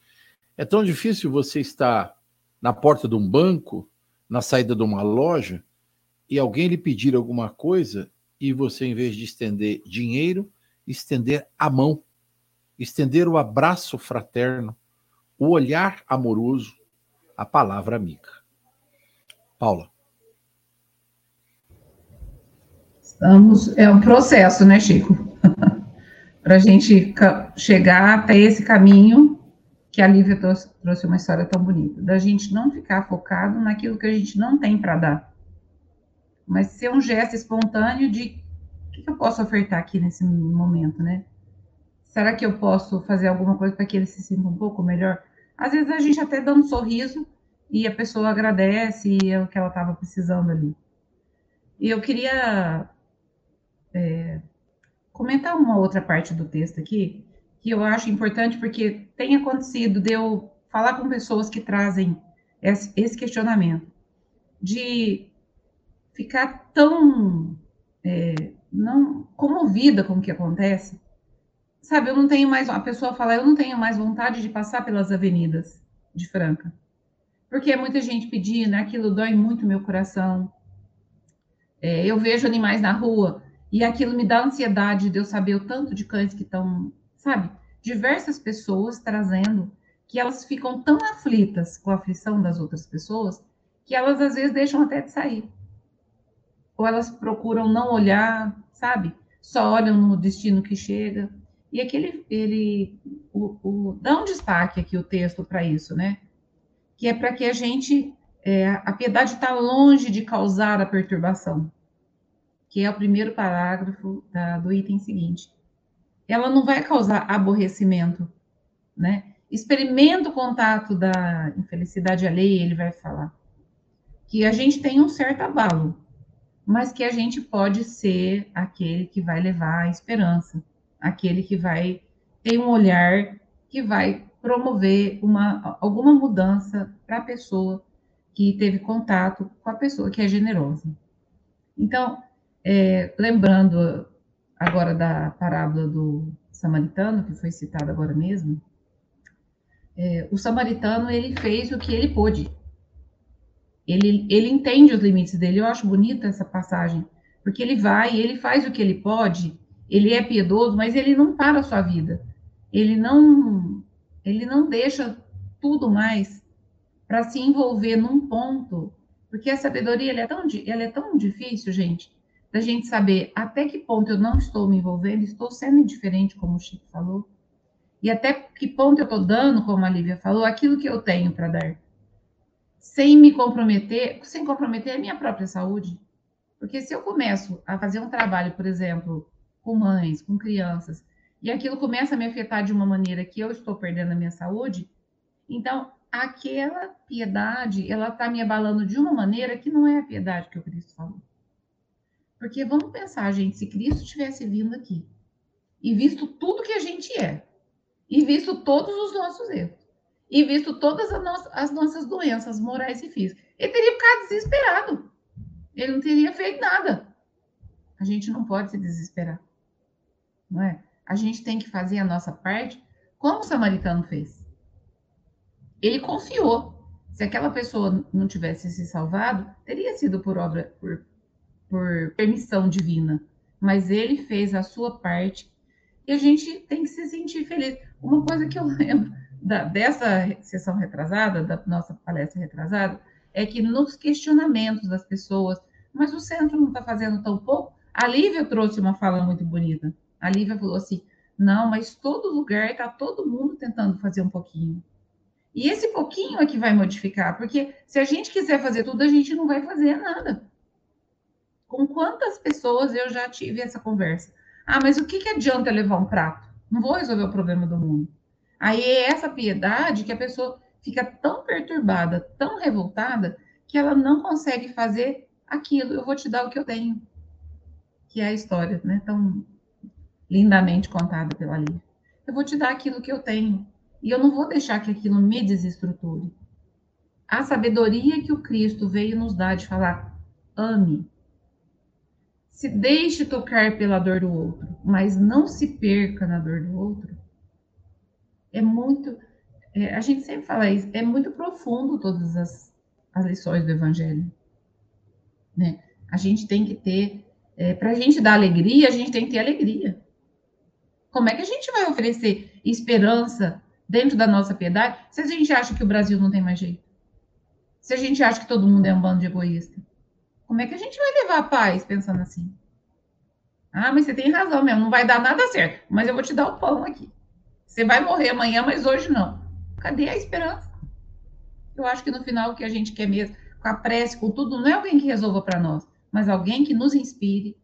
É tão difícil você estar na porta de um banco, na saída de uma loja, e alguém lhe pedir alguma coisa e você, em vez de estender dinheiro, estender a mão, estender o abraço fraterno, o olhar amoroso, a palavra amiga. Paula. Estamos, é um processo, né, Chico? <laughs> Para a gente chegar até esse caminho que a Lívia trouxe uma história tão bonita, da gente não ficar focado naquilo que a gente não tem para dar mas ser um gesto espontâneo de o que eu posso ofertar aqui nesse momento, né? Será que eu posso fazer alguma coisa para que ele se sinta um pouco melhor? Às vezes a gente até dá um sorriso e a pessoa agradece e é o que ela estava precisando ali. E eu queria é, comentar uma outra parte do texto aqui, que eu acho importante porque tem acontecido de eu falar com pessoas que trazem esse questionamento de ficar tão é, não comovida com o que acontece. Sabe, eu não tenho mais. A pessoa fala, eu não tenho mais vontade de passar pelas avenidas de Franca. Porque é muita gente pedindo, aquilo dói muito meu coração. É, eu vejo animais na rua e aquilo me dá ansiedade de eu saber o tanto de cães que estão, sabe? Diversas pessoas trazendo que elas ficam tão aflitas com a aflição das outras pessoas que elas às vezes deixam até de sair ou elas procuram não olhar, sabe? Só olham no destino que chega. E aqui ele, ele o, o, dá um destaque aqui o texto para isso, né? Que é para que a gente, é, a piedade está longe de causar a perturbação, que é o primeiro parágrafo da, do item seguinte. Ela não vai causar aborrecimento, né? Experimenta o contato da infelicidade alheia, ele vai falar. Que a gente tem um certo abalo, mas que a gente pode ser aquele que vai levar a esperança, aquele que vai ter um olhar que vai promover uma, alguma mudança para a pessoa que teve contato com a pessoa que é generosa. Então, é, lembrando agora da parábola do samaritano, que foi citada agora mesmo, é, o samaritano ele fez o que ele pôde. Ele, ele entende os limites dele. Eu acho bonita essa passagem, porque ele vai, ele faz o que ele pode, ele é piedoso, mas ele não para a sua vida. Ele não, ele não deixa tudo mais para se envolver num ponto, porque a sabedoria ela é tão, ela é tão difícil, gente, da gente saber até que ponto eu não estou me envolvendo, estou sendo indiferente, como o Chico falou, e até que ponto eu estou dando, como a Lívia falou, aquilo que eu tenho para dar sem me comprometer, sem comprometer a minha própria saúde. Porque se eu começo a fazer um trabalho, por exemplo, com mães, com crianças, e aquilo começa a me afetar de uma maneira que eu estou perdendo a minha saúde, então aquela piedade, ela está me abalando de uma maneira que não é a piedade que o Cristo falou. Porque vamos pensar, gente, se Cristo tivesse vindo aqui e visto tudo que a gente é, e visto todos os nossos erros, e visto todas as, no as nossas doenças morais e físicas. Ele teria ficado desesperado. ele não teria feito nada. A gente não pode se desesperar. Não é? A gente tem que fazer a nossa parte como o samaritano fez. Ele confiou. Se aquela pessoa não tivesse se salvado, teria sido por obra, por, por permissão divina. Mas ele fez a sua parte e a gente tem que se sentir feliz. Uma coisa que eu <laughs> lembro da, dessa sessão retrasada, da nossa palestra retrasada, é que nos questionamentos das pessoas, mas o centro não está fazendo tão pouco. A Lívia trouxe uma fala muito bonita. A Lívia falou assim: não, mas todo lugar está todo mundo tentando fazer um pouquinho. E esse pouquinho é que vai modificar, porque se a gente quiser fazer tudo, a gente não vai fazer nada. Com quantas pessoas eu já tive essa conversa? Ah, mas o que, que adianta levar um prato? Não vou resolver o problema do mundo. Aí é essa piedade que a pessoa fica tão perturbada, tão revoltada, que ela não consegue fazer aquilo. Eu vou te dar o que eu tenho. Que é a história, né? Tão lindamente contada pela Lívia. Eu vou te dar aquilo que eu tenho. E eu não vou deixar que aquilo me desestruture. A sabedoria que o Cristo veio nos dar de falar, ame, se deixe tocar pela dor do outro, mas não se perca na dor do outro, é muito. É, a gente sempre fala isso, é muito profundo todas as, as lições do Evangelho. Né? A gente tem que ter. É, Para a gente dar alegria, a gente tem que ter alegria. Como é que a gente vai oferecer esperança dentro da nossa piedade se a gente acha que o Brasil não tem mais jeito? Se a gente acha que todo mundo é um bando de egoísta? Como é que a gente vai levar a paz pensando assim? Ah, mas você tem razão mesmo, não vai dar nada certo, mas eu vou te dar o pão aqui. Você vai morrer amanhã, mas hoje não. Cadê a esperança? Eu acho que no final o que a gente quer mesmo, com a prece, com tudo, não é alguém que resolva para nós, mas alguém que nos inspire,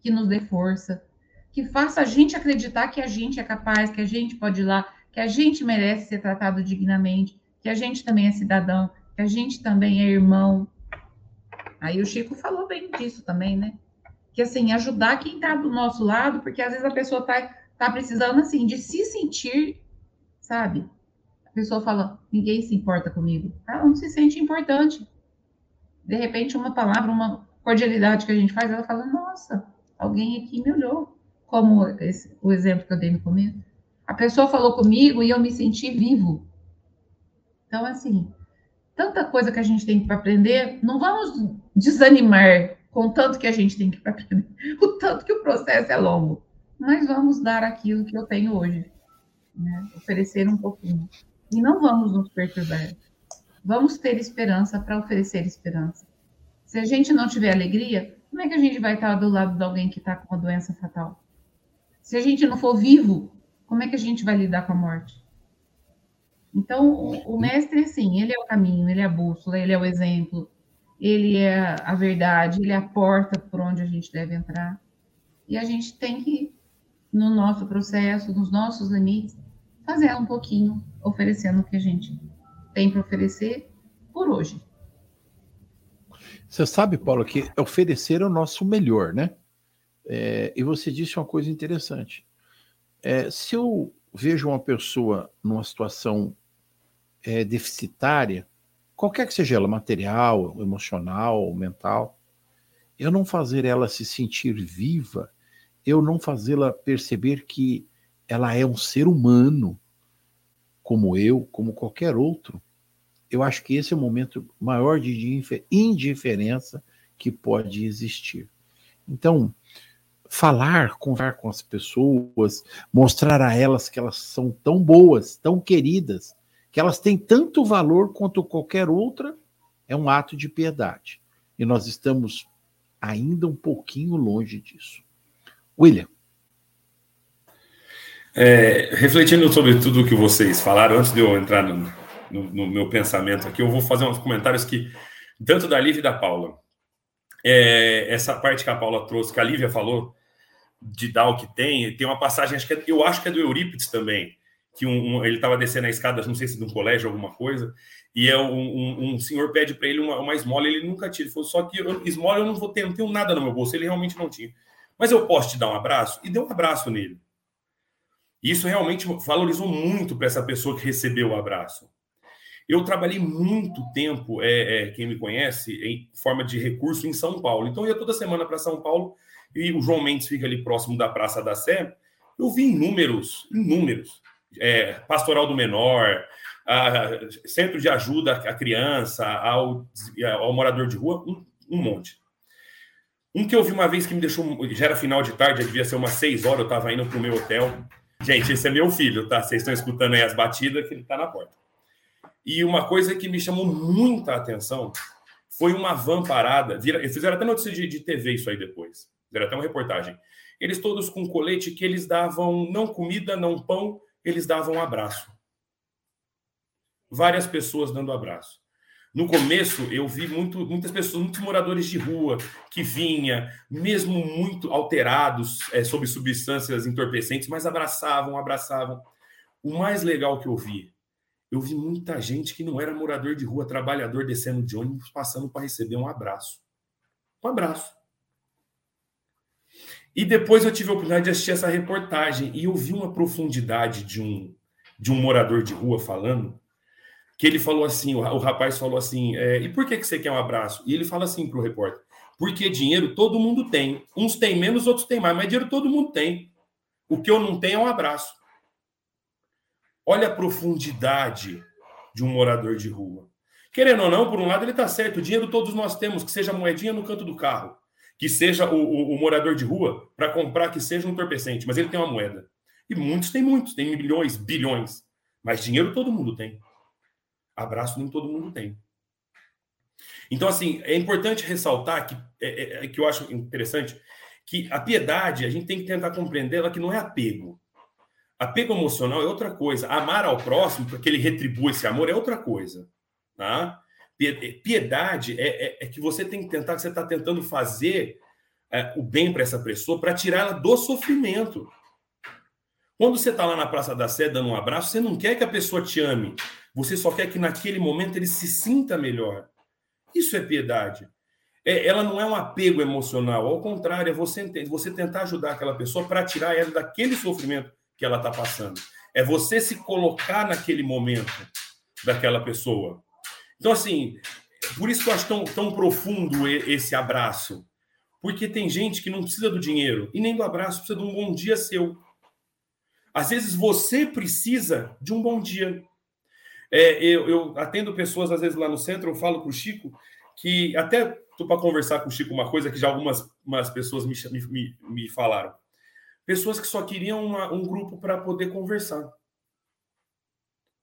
que nos dê força, que faça a gente acreditar que a gente é capaz, que a gente pode ir lá, que a gente merece ser tratado dignamente, que a gente também é cidadão, que a gente também é irmão, Aí o Chico falou bem disso também, né? Que assim, ajudar quem está do nosso lado, porque às vezes a pessoa está tá precisando assim de se sentir, sabe? A pessoa fala, ninguém se importa comigo. Ela não se sente importante. De repente, uma palavra, uma cordialidade que a gente faz, ela fala, nossa, alguém aqui me olhou. Como esse, o exemplo que eu dei no começo. A pessoa falou comigo e eu me senti vivo. Então, assim, tanta coisa que a gente tem para aprender, não vamos desanimar com o tanto que a gente tem que aprender, o tanto que o processo é longo, mas vamos dar aquilo que eu tenho hoje, né? oferecer um pouquinho. E não vamos nos perturbar. Vamos ter esperança para oferecer esperança. Se a gente não tiver alegria, como é que a gente vai estar do lado de alguém que está com uma doença fatal? Se a gente não for vivo, como é que a gente vai lidar com a morte? Então, o, o mestre, sim, ele é o caminho, ele é a bússola, ele é o exemplo, ele é a verdade, ele é a porta por onde a gente deve entrar. E a gente tem que, no nosso processo, nos nossos limites, fazer um pouquinho, oferecendo o que a gente tem para oferecer por hoje. Você sabe, Paulo, que oferecer é o nosso melhor, né? É, e você disse uma coisa interessante. É, se eu vejo uma pessoa numa situação é, deficitária, qualquer que seja ela, material, emocional, mental, eu não fazer ela se sentir viva, eu não fazê-la perceber que ela é um ser humano, como eu, como qualquer outro, eu acho que esse é o momento maior de indiferença que pode existir. Então, falar, conversar com as pessoas, mostrar a elas que elas são tão boas, tão queridas, que elas têm tanto valor quanto qualquer outra, é um ato de piedade. E nós estamos ainda um pouquinho longe disso. William. É, refletindo sobre tudo o que vocês falaram, antes de eu entrar no, no, no, meu pensamento aqui, eu vou fazer uns comentários que, tanto da Lívia e da Paula, é, essa parte que a Paula trouxe, que a Lívia falou, de dar o que tem, tem uma passagem, acho que é, eu acho que é do Eurípides também, que um, um ele estava descendo a escada, não sei se de um colégio alguma coisa, e é um, um, um senhor pede para ele uma, uma esmola, ele nunca tira. Ele falou, só que eu, esmola eu não vou ter, não tenho nada no meu bolso. Ele realmente não tinha. Mas eu posso te dar um abraço? E deu um abraço nele. Isso realmente valorizou muito para essa pessoa que recebeu o abraço. Eu trabalhei muito tempo, é, é, quem me conhece, em forma de recurso em São Paulo. Então, eu ia toda semana para São Paulo e o João Mendes fica ali próximo da Praça da Sé. Eu vi inúmeros, inúmeros. É, Pastoral do Menor, a, Centro de Ajuda à Criança, ao, ao morador de rua, um, um monte. Um que eu vi uma vez que me deixou. Já era final de tarde, devia ser umas seis horas, eu estava indo para o meu hotel. Gente, esse é meu filho, tá? Vocês estão escutando aí as batidas, que ele está na porta. E uma coisa que me chamou muita atenção foi uma van parada. Eles fizeram até notícia de, de TV isso aí depois. Fizeram até uma reportagem. Eles todos com colete que eles davam não comida, não pão, eles davam um abraço. Várias pessoas dando abraço. No começo, eu vi muito, muitas pessoas, muitos moradores de rua que vinha, mesmo muito alterados é, sob substâncias entorpecentes, mas abraçavam, abraçavam. O mais legal que eu vi, eu vi muita gente que não era morador de rua, trabalhador descendo de ônibus, passando para receber um abraço. Um abraço. E depois eu tive a oportunidade de assistir essa reportagem e eu vi uma profundidade de um, de um morador de rua falando que ele falou assim, o, rapaz falou assim, é, e por que, que você quer um abraço? E ele fala assim para o repórter, porque dinheiro todo mundo tem. Uns têm menos, outros têm mais, mas dinheiro todo mundo tem. O que eu não tenho é um abraço. Olha a profundidade de um morador de rua. Querendo ou não, por um lado ele está certo, o dinheiro todos nós temos, que seja moedinha no canto do carro, que seja o, o, o morador de rua para comprar que seja um entorpecente, mas ele tem uma moeda. E muitos têm muitos, tem milhões, bilhões, mas dinheiro todo mundo tem. Abraço nem todo mundo tem. Então, assim, é importante ressaltar que, é, é, é, que eu acho interessante que a piedade, a gente tem que tentar compreender ela que não é apego. Apego emocional é outra coisa. Amar ao próximo para que ele retribua esse amor é outra coisa. Tá? Piedade é, é, é que você tem que tentar, que você está tentando fazer é, o bem para essa pessoa para tirar ela do sofrimento. Quando você está lá na Praça da Sé dando um abraço, você não quer que a pessoa te ame. Você só quer que naquele momento ele se sinta melhor. Isso é piedade. É, ela não é um apego emocional, ao contrário, é você, você tentar ajudar aquela pessoa para tirar ela daquele sofrimento que ela está passando. É você se colocar naquele momento daquela pessoa. Então, assim, por isso que eu acho tão, tão profundo esse abraço. Porque tem gente que não precisa do dinheiro e nem do abraço, precisa de um bom dia seu. Às vezes você precisa de um bom dia. É, eu, eu, atendo pessoas, às vezes, lá no centro, eu falo com o Chico que até estou para conversar com o Chico uma coisa que já algumas umas pessoas me, me, me falaram. Pessoas que só queriam uma, um grupo para poder conversar.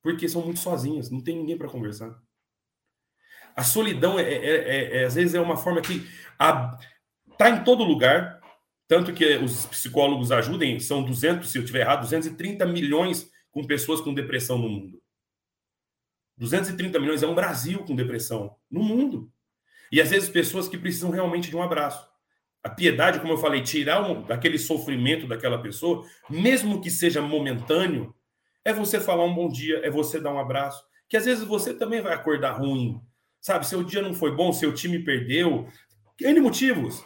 Porque são muito sozinhas, não tem ninguém para conversar. A solidão, é, é, é, é, às vezes, é uma forma que está em todo lugar, tanto que os psicólogos ajudem, são 200, se eu estiver errado, 230 milhões com pessoas com depressão no mundo. 230 milhões é um Brasil com depressão no mundo. E às vezes pessoas que precisam realmente de um abraço. A piedade, como eu falei, tirar um, daquele sofrimento daquela pessoa, mesmo que seja momentâneo, é você falar um bom dia, é você dar um abraço. Que às vezes você também vai acordar ruim. Sabe, seu dia não foi bom, seu time perdeu, N motivos.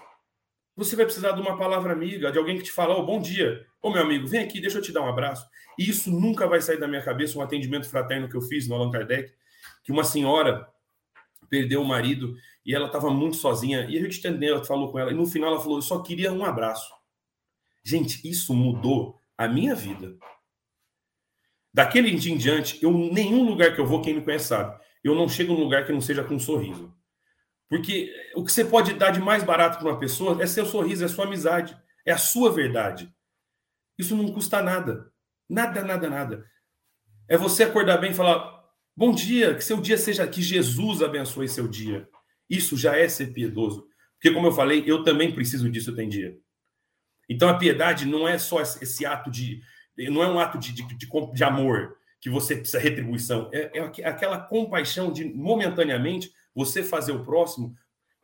Você vai precisar de uma palavra amiga, de alguém que te fala, oh, bom dia. Ô, meu amigo, vem aqui, deixa eu te dar um abraço. E isso nunca vai sair da minha cabeça, um atendimento fraterno que eu fiz no Allan Kardec, que uma senhora perdeu o marido e ela estava muito sozinha. E a gente entendeu, falou com ela, e no final ela falou: Eu só queria um abraço. Gente, isso mudou a minha vida. Daquele dia em diante, eu, nenhum lugar que eu vou, quem me conhece sabe, eu não chego num lugar que não seja com um sorriso. Porque o que você pode dar de mais barato para uma pessoa é seu sorriso, é sua amizade, é a sua verdade. Isso não custa nada. Nada, nada, nada. É você acordar bem e falar: bom dia, que seu dia seja, que Jesus abençoe seu dia. Isso já é ser piedoso. Porque, como eu falei, eu também preciso disso tem dia. Então, a piedade não é só esse ato de. Não é um ato de, de, de, de amor que você precisa retribuição. É, é aquela compaixão de, momentaneamente, você fazer o próximo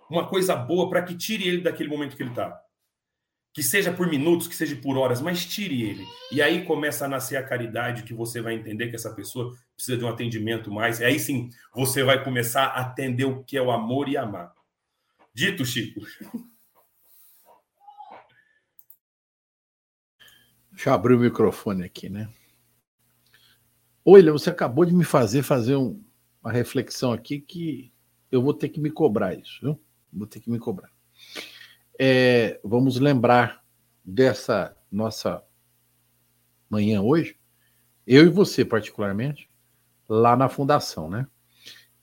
uma coisa boa para que tire ele daquele momento que ele está que seja por minutos, que seja por horas, mas tire ele. E aí começa a nascer a caridade, que você vai entender que essa pessoa precisa de um atendimento mais. E aí sim, você vai começar a atender o que é o amor e amar. Dito, Chico. Deixa eu abrir o microfone aqui, né? Olha, você acabou de me fazer fazer um, uma reflexão aqui que eu vou ter que me cobrar isso, viu? Vou ter que me cobrar. É, vamos lembrar dessa nossa manhã hoje, eu e você particularmente, lá na fundação, né?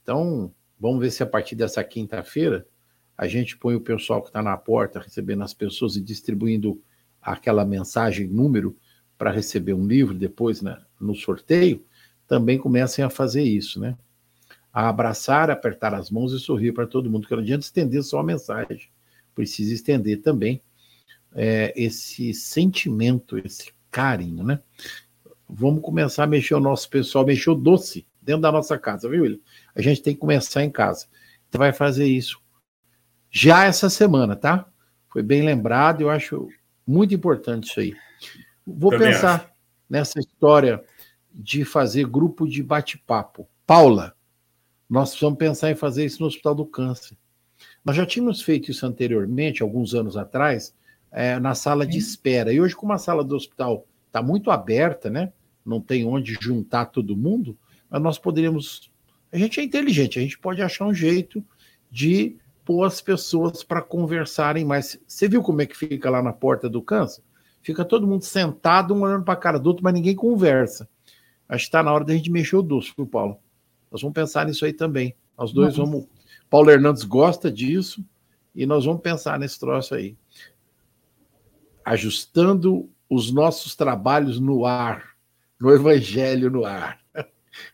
Então, vamos ver se a partir dessa quinta-feira a gente põe o pessoal que está na porta recebendo as pessoas e distribuindo aquela mensagem, número, para receber um livro depois né, no sorteio, também comecem a fazer isso, né? A abraçar, apertar as mãos e sorrir para todo mundo, que não adianta estender só a mensagem, precisa estender também é, esse sentimento, esse carinho, né? Vamos começar a mexer o nosso pessoal, mexer o doce dentro da nossa casa, viu, William? A gente tem que começar em casa. Então vai fazer isso já essa semana, tá? Foi bem lembrado, eu acho muito importante isso aí. Vou Também pensar acho. nessa história de fazer grupo de bate-papo. Paula, nós precisamos pensar em fazer isso no Hospital do Câncer. Nós já tínhamos feito isso anteriormente, alguns anos atrás, é, na sala de espera. E hoje, como a sala do hospital está muito aberta, né? Não tem onde juntar todo mundo, nós poderíamos. A gente é inteligente, a gente pode achar um jeito de pôr as pessoas para conversarem mais. Você viu como é que fica lá na porta do câncer? Fica todo mundo sentado, um olhando para a cara do outro, mas ninguém conversa. Acho que está na hora da gente mexer o doce, viu, Paulo? Nós vamos pensar nisso aí também. Nós dois Nossa. vamos. Paulo Hernandes gosta disso e nós vamos pensar nesse troço aí. Ajustando os nossos trabalhos no ar, no Evangelho no ar. <laughs>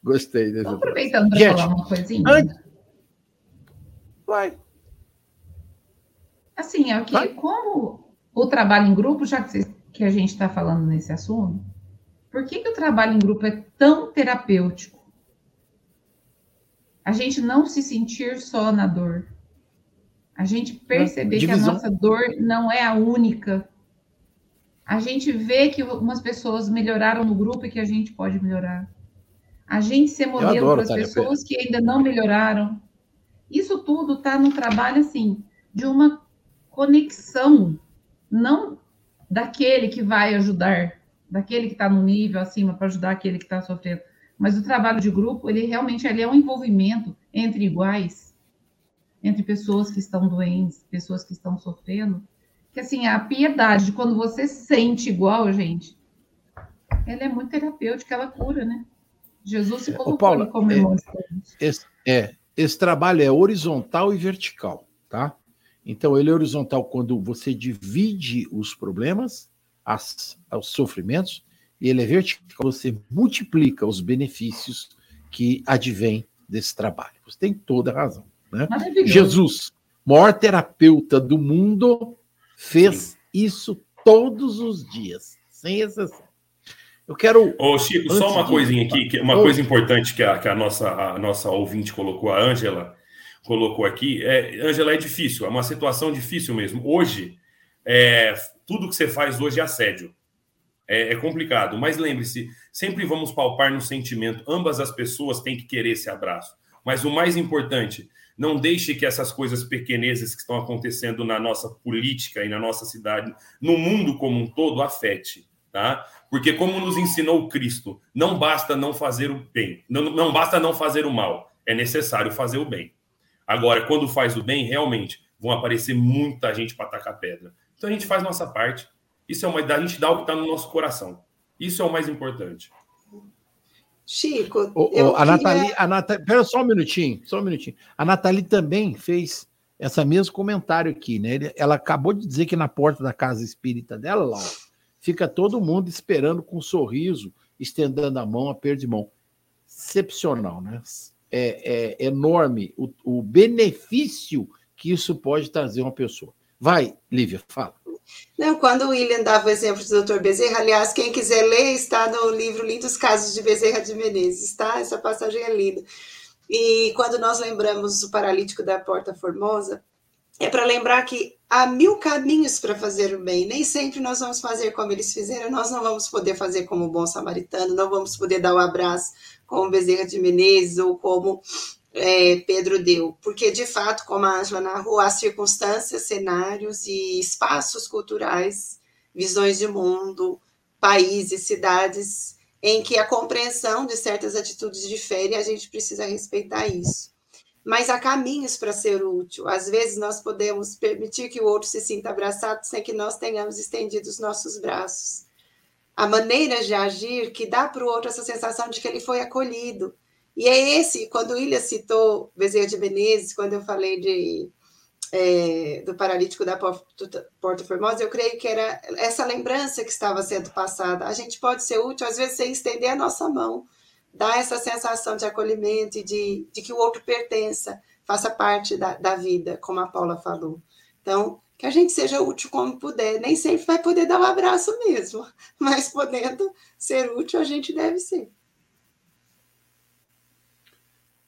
Gostei desse. Aproveitando para falar uma coisinha. Antes... Vai. Assim, é que Vai. como o trabalho em grupo, já que, que a gente está falando nesse assunto, por que, que o trabalho em grupo é tão terapêutico? A gente não se sentir só na dor. A gente perceber que a nossa dor não é a única. A gente vê que umas pessoas melhoraram no grupo e que a gente pode melhorar. A gente ser modelo para as pessoas que ainda não melhoraram. Isso tudo está no trabalho, assim, de uma conexão, não daquele que vai ajudar, daquele que está no nível acima para ajudar aquele que está sofrendo. Mas o trabalho de grupo, ele realmente ele é um envolvimento entre iguais, entre pessoas que estão doentes, pessoas que estão sofrendo. Que assim, a piedade, quando você sente igual, gente, ela é muito terapêutica, ela cura, né? Jesus se colocou Ô, Paula, como é, esse, é, esse trabalho é horizontal e vertical, tá? Então, ele é horizontal quando você divide os problemas, as, os sofrimentos, e ele é vertical você multiplica os benefícios que advêm desse trabalho. Você tem toda a razão. Né? Jesus, maior terapeuta do mundo, fez Sim. isso todos os dias, sem exceção. Eu quero. Ô, Chico, só uma coisinha aqui, uma coisa importante que a, que a, nossa, a nossa ouvinte colocou, a Ângela colocou aqui, é, Angela, é difícil, é uma situação difícil mesmo. Hoje, é, tudo que você faz hoje é assédio. É, é complicado, mas lembre-se, sempre vamos palpar no sentimento. Ambas as pessoas têm que querer esse abraço. Mas o mais importante, não deixe que essas coisas pequenesas que estão acontecendo na nossa política e na nossa cidade, no mundo como um todo, afete, tá? Porque como nos ensinou Cristo, não basta não fazer o bem, não, não basta não fazer o mal, é necessário fazer o bem. Agora, quando faz o bem, realmente vão aparecer muita gente para atacar pedra. Então a gente faz nossa parte. Isso é uma a gente dá o que está no nosso coração. Isso é o mais importante. Chico, o, o, a Nathalie, a Nathalie, pera só um minutinho, só um minutinho. A Nathalie também fez essa mesmo comentário aqui, né? Ela acabou de dizer que na porta da casa espírita dela, lá, fica todo mundo esperando com um sorriso, estendendo a mão, a perda de mão. Excepcional, né? é, é enorme o, o benefício que isso pode trazer a uma pessoa. Vai, Lívia, fala. Não, quando o William dava o exemplo do Dr. Bezerra, aliás, quem quiser ler, está no livro Lindos Casos de Bezerra de Menezes, tá? Essa passagem é linda. E quando nós lembramos o paralítico da Porta Formosa, é para lembrar que há mil caminhos para fazer o bem. Nem sempre nós vamos fazer como eles fizeram, nós não vamos poder fazer como o bom samaritano, não vamos poder dar o um abraço como Bezerra de Menezes ou como é, Pedro deu, porque de fato, como a Angela narrou, há circunstâncias, cenários e espaços culturais, visões de mundo, países, cidades em que a compreensão de certas atitudes difere a gente precisa respeitar isso. Mas há caminhos para ser útil. Às vezes nós podemos permitir que o outro se sinta abraçado sem que nós tenhamos estendido os nossos braços. Há maneiras de agir que dá para o outro essa sensação de que ele foi acolhido. E é esse, quando o Ilha citou Bezerra de Menezes, quando eu falei de é, do paralítico da Porta Formosa, eu creio que era essa lembrança que estava sendo passada. A gente pode ser útil, às vezes, sem estender a nossa mão, dar essa sensação de acolhimento e de, de que o outro pertença, faça parte da, da vida, como a Paula falou. Então, que a gente seja útil como puder. Nem sempre vai poder dar um abraço mesmo, <laughs> mas podendo ser útil, a gente deve ser.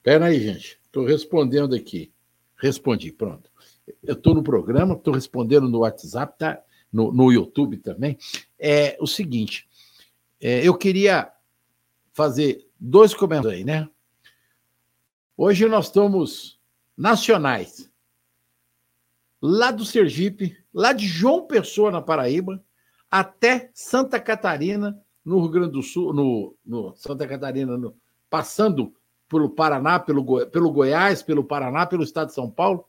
Pera aí, gente. Estou respondendo aqui. Respondi, pronto eu estou no programa, estou respondendo no WhatsApp, tá? no, no YouTube também. É o seguinte: é, eu queria fazer dois comentários aí, né? Hoje nós estamos nacionais, lá do Sergipe, lá de João Pessoa, na Paraíba, até Santa Catarina, no Rio Grande do Sul, no, no Santa Catarina, no, passando pelo Paraná, pelo, pelo Goiás, pelo Paraná, pelo estado de São Paulo,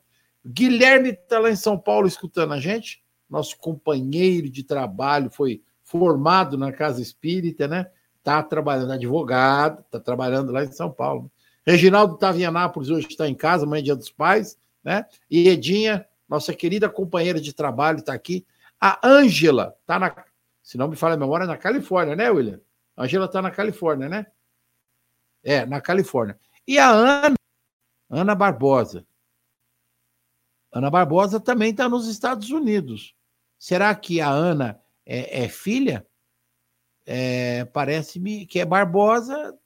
Guilherme está lá em São Paulo escutando a gente, nosso companheiro de trabalho, foi formado na Casa Espírita, né? Está trabalhando advogado, está trabalhando lá em São Paulo. Reginaldo estava em Anápolis, hoje está em casa, mãe dia dos pais, né? E Edinha, nossa querida companheira de trabalho, está aqui. A Ângela está na, se não me falha a memória, na Califórnia, né, William? A Ângela está na Califórnia, né? É, na Califórnia. E a Ana, Ana Barbosa, Ana Barbosa também está nos Estados Unidos. Será que a Ana é, é filha? É, Parece-me que é Barbosa,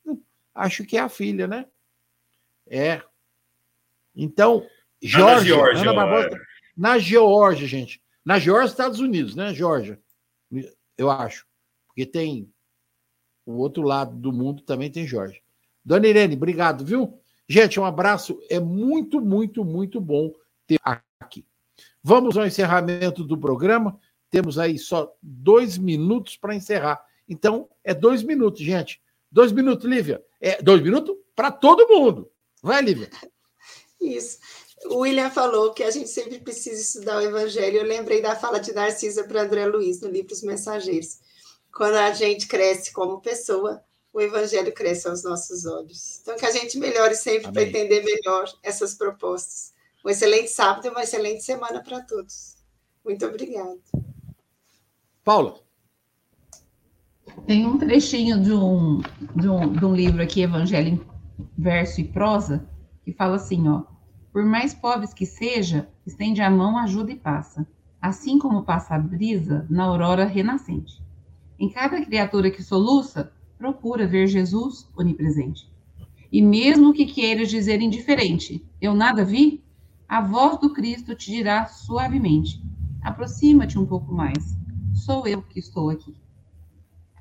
acho que é a filha, né? É. Então, Jorge, Georgia, Ana Barbosa, é. na Geórgia, gente. Na Geórgia, Estados Unidos, né, Geórgia? Eu acho. Porque tem o outro lado do mundo também tem Jorge. Dona Irene, obrigado, viu? Gente, um abraço. É muito, muito, muito bom ter aqui. Vamos ao encerramento do programa. Temos aí só dois minutos para encerrar. Então, é dois minutos, gente. Dois minutos, Lívia. É dois minutos para todo mundo. Vai, Lívia. <laughs> Isso. O William falou que a gente sempre precisa estudar o Evangelho. Eu lembrei da fala de Narcisa para André Luiz no livro Os Mensageiros. Quando a gente cresce como pessoa, o Evangelho cresce aos nossos olhos. Então, que a gente melhore sempre para entender melhor essas propostas. Um excelente sábado e uma excelente semana para todos. Muito obrigada. Paula. Tem um trechinho de um, de um, de um livro aqui, Evangelho em Verso e Prosa, que fala assim, ó. Por mais pobres que seja, estende a mão, ajuda e passa. Assim como passa a brisa na aurora renascente. Em cada criatura que soluça, procura ver Jesus onipresente. E mesmo que queiras dizer indiferente, eu nada vi, a voz do Cristo te dirá suavemente: aproxima-te um pouco mais. Sou eu que estou aqui.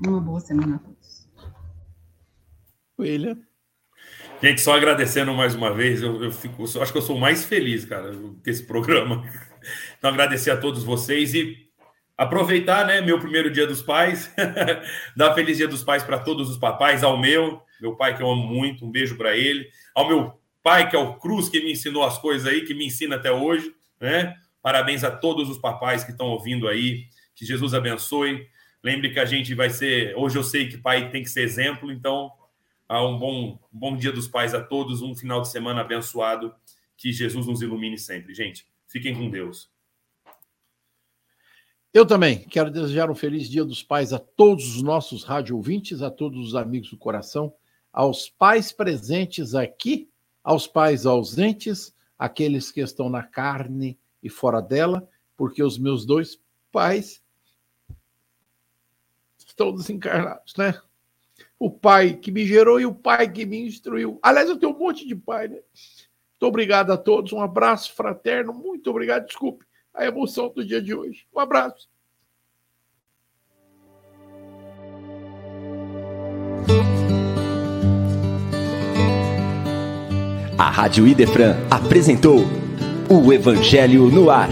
Uma boa semana a todos. William. Gente, só agradecendo mais uma vez, eu, eu fico, eu acho que eu sou mais feliz, cara, desse programa. <laughs> Então, agradecer a todos vocês e aproveitar, né, meu primeiro dia dos pais, <laughs> dar feliz dia dos pais para todos os papais, ao meu, meu pai que eu amo muito, um beijo para ele, ao meu pai, que é o Cruz, que me ensinou as coisas aí, que me ensina até hoje, né? Parabéns a todos os papais que estão ouvindo aí. Que Jesus abençoe. Lembre que a gente vai ser. Hoje eu sei que pai tem que ser exemplo, então, um bom, um bom dia dos pais a todos, um final de semana abençoado. Que Jesus nos ilumine sempre. Gente, fiquem com Deus. Eu também quero desejar um feliz Dia dos Pais a todos os nossos rádio ouvintes, a todos os amigos do coração, aos pais presentes aqui aos pais ausentes, aqueles que estão na carne e fora dela, porque os meus dois pais estão desencarnados, né? O pai que me gerou e o pai que me instruiu. Aliás, eu tenho um monte de pai, né? Muito obrigado a todos, um abraço fraterno, muito obrigado, desculpe a emoção do dia de hoje. Um abraço. A Rádio Idefran apresentou o Evangelho no Ar.